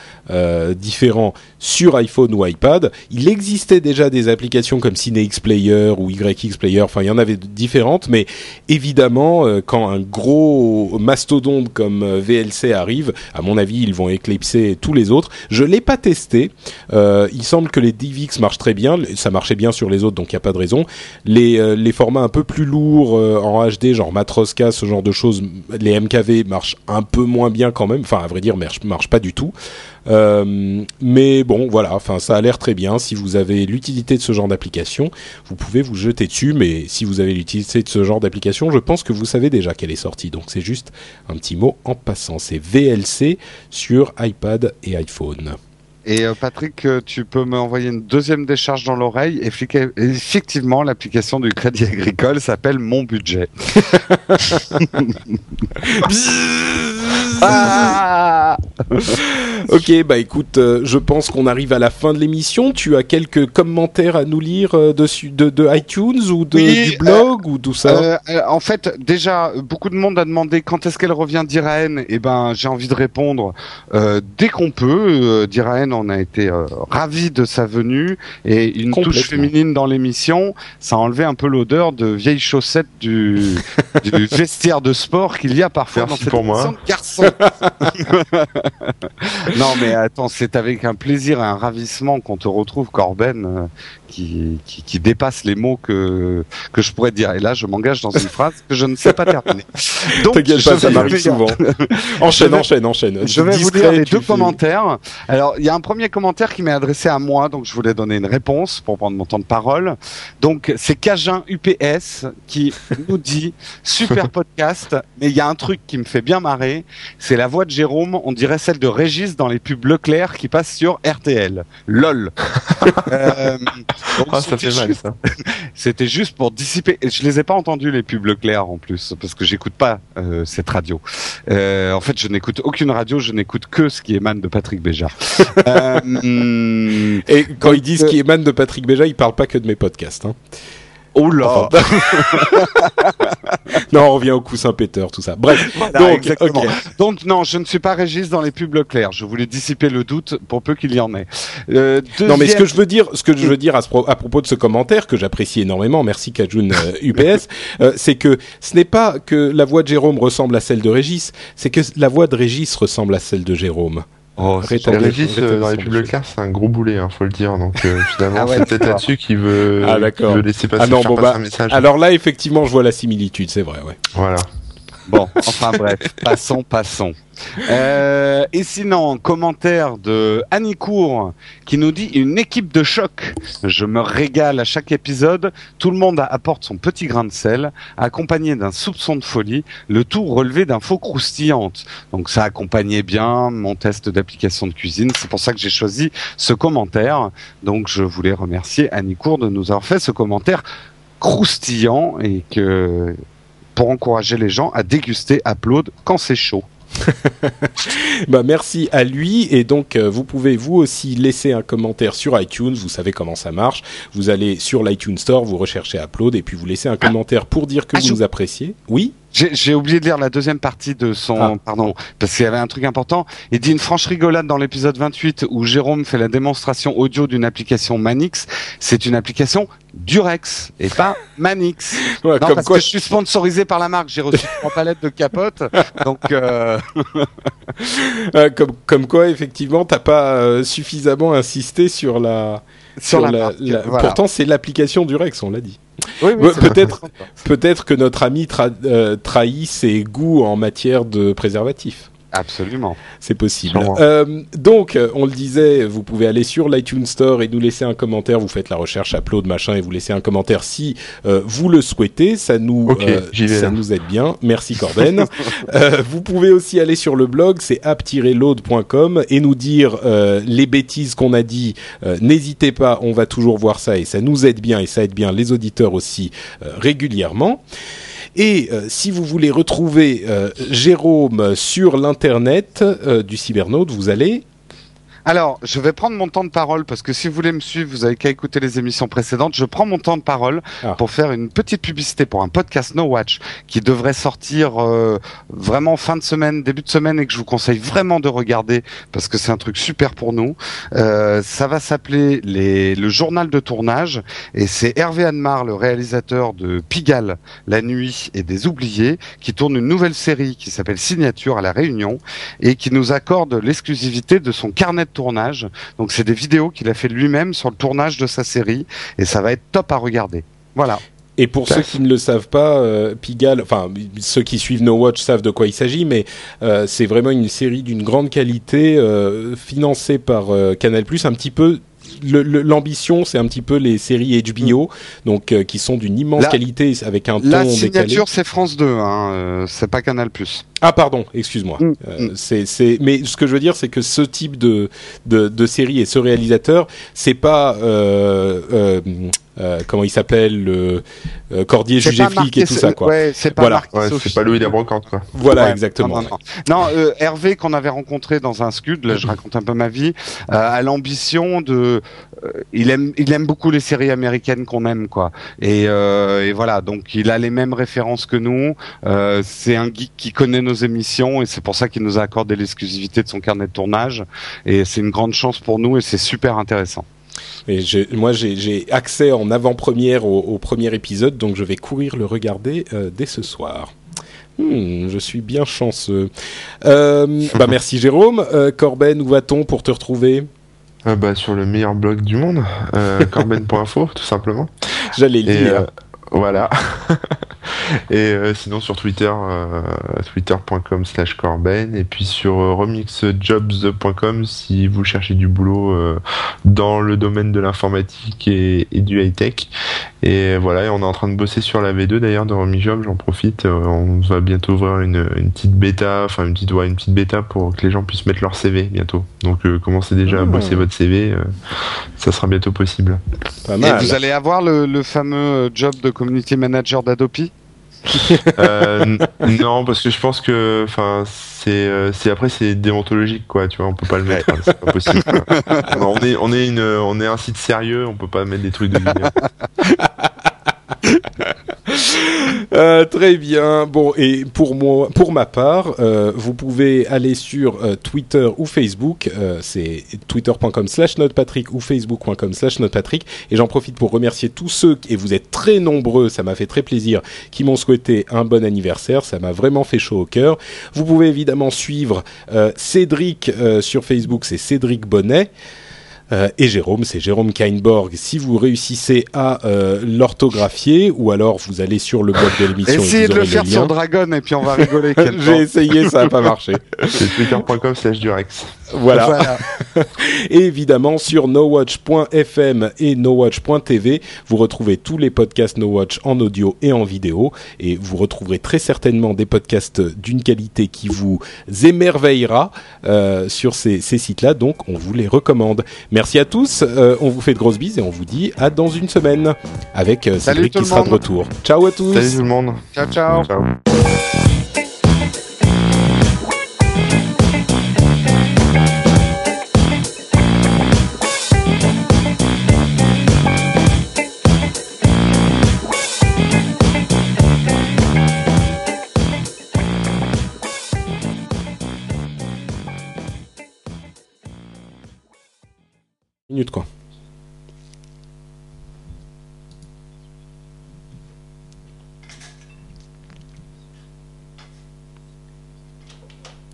différents sur iPhone ou iPad. Il existait déjà des applications comme CineX Player ou YX Player, enfin il y en avait différentes, mais évidemment euh, quand un gros mastodonte comme euh, VLC arrive, à mon avis ils vont éclipser tous les autres. Je l'ai pas testé. Euh, il semble que les DivX marchent très bien, ça marchait bien sur les autres donc il n'y a pas de raison. Les, les formats un peu plus lourds en HD, genre Matroska, ce genre de choses, les MKV marchent un peu moins bien quand même, enfin à vrai dire marchent, marchent pas du tout. Euh, mais bon, voilà, enfin ça a l'air très bien. Si vous avez l'utilité de ce genre d'application, vous pouvez vous jeter dessus. Mais si vous avez l'utilité de ce genre d'application, je pense que vous savez déjà qu'elle est sortie. Donc c'est juste un petit mot en passant. C'est VLC sur iPad et iPhone. Et euh, Patrick, euh, tu peux m'envoyer une deuxième décharge dans l'oreille. Effectivement, l'application du Crédit Agricole s'appelle Mon Budget. ah ok, bah écoute, euh, je pense qu'on arrive à la fin de l'émission. Tu as quelques commentaires à nous lire dessus de, de, iTunes ou de, du blog ou tout ça En fait, déjà, beaucoup de monde a demandé quand est-ce qu'elle revient d'Iraën. Et eh ben, j'ai envie de répondre dès qu'on peut. D'Iraën on a été euh, ravis de sa venue et une touche féminine dans l'émission, ça a enlevé un peu l'odeur de vieilles chaussettes du, vestiaire de sport qu'il y a parfois dans cette pour moi. de garçon. non mais attends, c'est avec un plaisir et un ravissement qu'on te retrouve Corben qui, qui, dépasse les mots que que je pourrais dire. Et là, je m'engage dans une phrase que je ne sais pas terminer. Donc, pas, ça m'arrive souvent. enchaîne, enchaîne, enchaîne. Je vais vous lire les deux commentaires. Alors, il y a un premier commentaire qui m'est adressé à moi, donc je voulais donner une réponse pour prendre mon temps de parole. Donc, c'est Cajun UPS qui nous dit super podcast, mais il y a un truc qui me fait bien marrer, c'est la voix de Jérôme, on dirait celle de Régis dans les pubs Leclerc qui passent sur RTL. LOL. euh, ah, ça fait mal, ça. C'était juste pour dissiper. Je les ai pas entendus les pubs Leclerc en plus parce que j'écoute pas euh, cette radio. Euh, en fait, je n'écoute aucune radio. Je n'écoute que ce qui émane de Patrick Béja. euh, Et quand ils disent ce qui euh, émane de Patrick Béja, ils parlent pas que de mes podcasts. Hein. Oh là Non, on revient au coussin péteur, tout ça. Bref, donc, donc non, je ne suis pas Régis dans les pubs Leclerc. Je voulais dissiper le doute pour peu qu'il y en ait. Euh, Non, mais ce que je veux dire, ce que je veux dire à, à propos de ce commentaire que j'apprécie énormément, merci Kajun UPS, euh, euh, c'est que ce n'est pas que la voix de Jérôme ressemble à celle de Régis, c'est que la voix de Régis ressemble à celle de Jérôme. Oh, Régis euh, dans les pubs c'est un gros boulet, hein, faut le dire. Donc euh, finalement, ah c'est peut-être là-dessus qu'il veut, ah, veut laisser passer, ah non, bon, bah, un message. Alors là, effectivement, je vois la similitude, c'est vrai, ouais. Voilà. Bon, enfin bref, passons, passons. Euh, et sinon, commentaire de Annie qui nous dit une équipe de choc. Je me régale à chaque épisode. Tout le monde apporte son petit grain de sel, accompagné d'un soupçon de folie, le tout relevé d'infos croustillantes. Donc ça accompagnait bien mon test d'application de cuisine. C'est pour ça que j'ai choisi ce commentaire. Donc je voulais remercier Annie de nous avoir fait ce commentaire croustillant et que pour encourager les gens à déguster Upload quand c'est chaud. bah merci à lui et donc euh, vous pouvez vous aussi laisser un commentaire sur iTunes. Vous savez comment ça marche. Vous allez sur l'iTunes Store, vous recherchez Upload et puis vous laissez un ah. commentaire pour dire que ah, vous nous appréciez. Oui? J'ai oublié de lire la deuxième partie de son, ah. pardon, parce qu'il y avait un truc important. Il dit une franche rigolade dans l'épisode 28 où Jérôme fait la démonstration audio d'une application Manix. C'est une application Durex et pas Manix. non, parce que je suis sponsorisé par la marque. J'ai reçu trois palettes de capote. donc, euh... euh... comme, comme quoi, effectivement, t'as pas euh, suffisamment insisté sur la, sur, la, Pourtant, c'est l'application Durex, on l'a dit peut-être, peut-être que notre ami euh, trahit ses goûts en matière de préservatif. Absolument. C'est possible. Euh, donc, euh, on le disait, vous pouvez aller sur l'iTunes Store et nous laisser un commentaire. Vous faites la recherche upload machin et vous laissez un commentaire si euh, vous le souhaitez. Ça nous, euh, ça nous aide bien. Merci Corben. vous pouvez aussi aller sur le blog, c'est app-load.com et nous dire les bêtises qu'on a dit. N'hésitez pas, on va toujours voir ça et ça nous aide bien et ça aide bien les auditeurs aussi régulièrement. Et euh, si vous voulez retrouver euh, Jérôme sur l'internet euh, du Cybernaute, vous allez Alors, je vais prendre mon temps de parole parce que si vous voulez me suivre, vous avez qu'à écouter les émissions précédentes. Je prends mon temps de parole Ah. pour faire une petite publicité pour un podcast No Watch qui devrait sortir euh, vraiment fin de semaine, début de semaine et que je vous conseille vraiment de regarder parce que c'est un truc super pour nous. Euh, ça va s'appeler les, le journal de tournage et c'est Hervé Anmar, le réalisateur de Pigalle, La Nuit et des Oubliés, qui tourne une nouvelle série qui s'appelle Signature à la Réunion et qui nous accorde l'exclusivité de son carnet tournage. Donc c'est des vidéos qu'il a fait lui-même sur le tournage de sa série et ça va être top à regarder. Voilà. Et pour ceux qui ne le savent pas, euh, Pigalle, enfin ceux qui suivent No Watch savent de quoi il s'agit, mais euh, c'est vraiment une série d'une grande qualité, euh, financée par Canal+, un petit peu. L'ambition, c'est un petit peu les séries HBO, donc euh, qui sont d'une immense La- qualité avec un ton La signature c'est France 2, hein, euh, c'est pas Canal+. Ah pardon, excuse-moi. Mm, Euh, c'est c'est mais ce que je veux dire c'est que ce type de de, de série et ce réalisateur, c'est pas euh, comment il s'appelle le euh, Cordier jugé pas flic et tout ça quoi. Ouais, c'est pas Voilà. Ouais, c'est pas Louis la brocante, quoi. Voilà Ouais, exactement. Non, non, non. Non, euh, Hervé qu'on avait rencontré dans un scud, là je raconte un peu ma vie, euh, a l'ambition de, euh, il aime, il aime beaucoup les séries américaines qu'on aime quoi. Et, euh, et voilà, donc il a les mêmes références que nous. Euh, c'est un geek qui connaît nos émissions et c'est pour ça qu'il nous a accordé l'exclusivité de son carnet de tournage. Et c'est une grande chance pour nous et c'est super intéressant. Et moi j'ai accès en avant-première au, au premier épisode, donc je vais courir le regarder euh, dès ce soir. Hmm, je suis bien chanceux. Euh, bah merci Jérôme. Euh, Corben, où va-t-on pour te retrouver? Bah, sur le meilleur blog du monde, corben.info, tout simplement. J'allais le dire. Voilà. et euh, sinon sur Twitter, euh, twitter.com slash corben, et puis sur euh, remixjobs.com si vous cherchez du boulot euh, dans le domaine de l'informatique et, et du high-tech. Et voilà, et on est en train de bosser sur la V2 d'ailleurs de Remixjob, j'en profite. euh, on va bientôt ouvrir une, une petite bêta, enfin une petite, ouais, une petite bêta pour que les gens puissent mettre leur CV bientôt. Donc euh, commencez déjà à Ah. bosser votre CV, euh, ça sera bientôt possible. Pas Et mal. vous allez avoir le, le fameux job de community manager d'Adopi Euh, non, parce que je pense que, enfin, c'est, euh, c'est après c'est déontologique, quoi. Tu vois, on peut pas le mettre, hein, c'est pas possible. on est, on est une, on est un site sérieux, on peut pas mettre des trucs de mineurs. Euh, très bien. Bon, et pour moi, pour ma part, euh, vous pouvez aller sur euh, Twitter ou Facebook. c'est twitter.com slash notepatrick ou facebook.com slash notepatrick. Et j'en profite pour remercier tous ceux, et vous êtes très nombreux, ça m'a fait très plaisir, qui m'ont souhaité un bon anniversaire. Ça m'a vraiment fait chaud au cœur. Vous pouvez évidemment suivre Cédric sur Facebook, c'est Cédric Bonnet. Euh, et Jérôme, c'est Jérôme Kainborg. Si vous réussissez à euh, l'orthographier, ou alors vous allez sur le blog de l'émission. et Essayez de le faire lien. sur Dragon et puis on va rigoler. J'ai essayé, ça n'a pas marché. C'est twitter.com slash durex. Voilà. Voilà. Et évidemment, sur nowatch.fm et nowatch.tv, vous retrouvez tous les podcasts No Watch en audio et en vidéo. Et vous retrouverez très certainement des podcasts d'une qualité qui vous émerveillera euh, sur ces, ces sites-là. Donc, on vous les recommande. Merci à tous. Euh, on vous fait de grosses bises et on vous dit à dans une semaine avec euh, Cédric qui sera de retour. Ciao à tous. Salut tout le monde. Ciao, ciao. Ciao.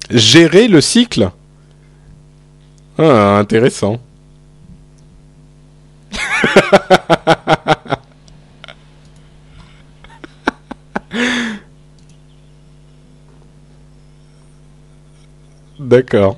Gérer le cycle Ah, intéressant. D'accord.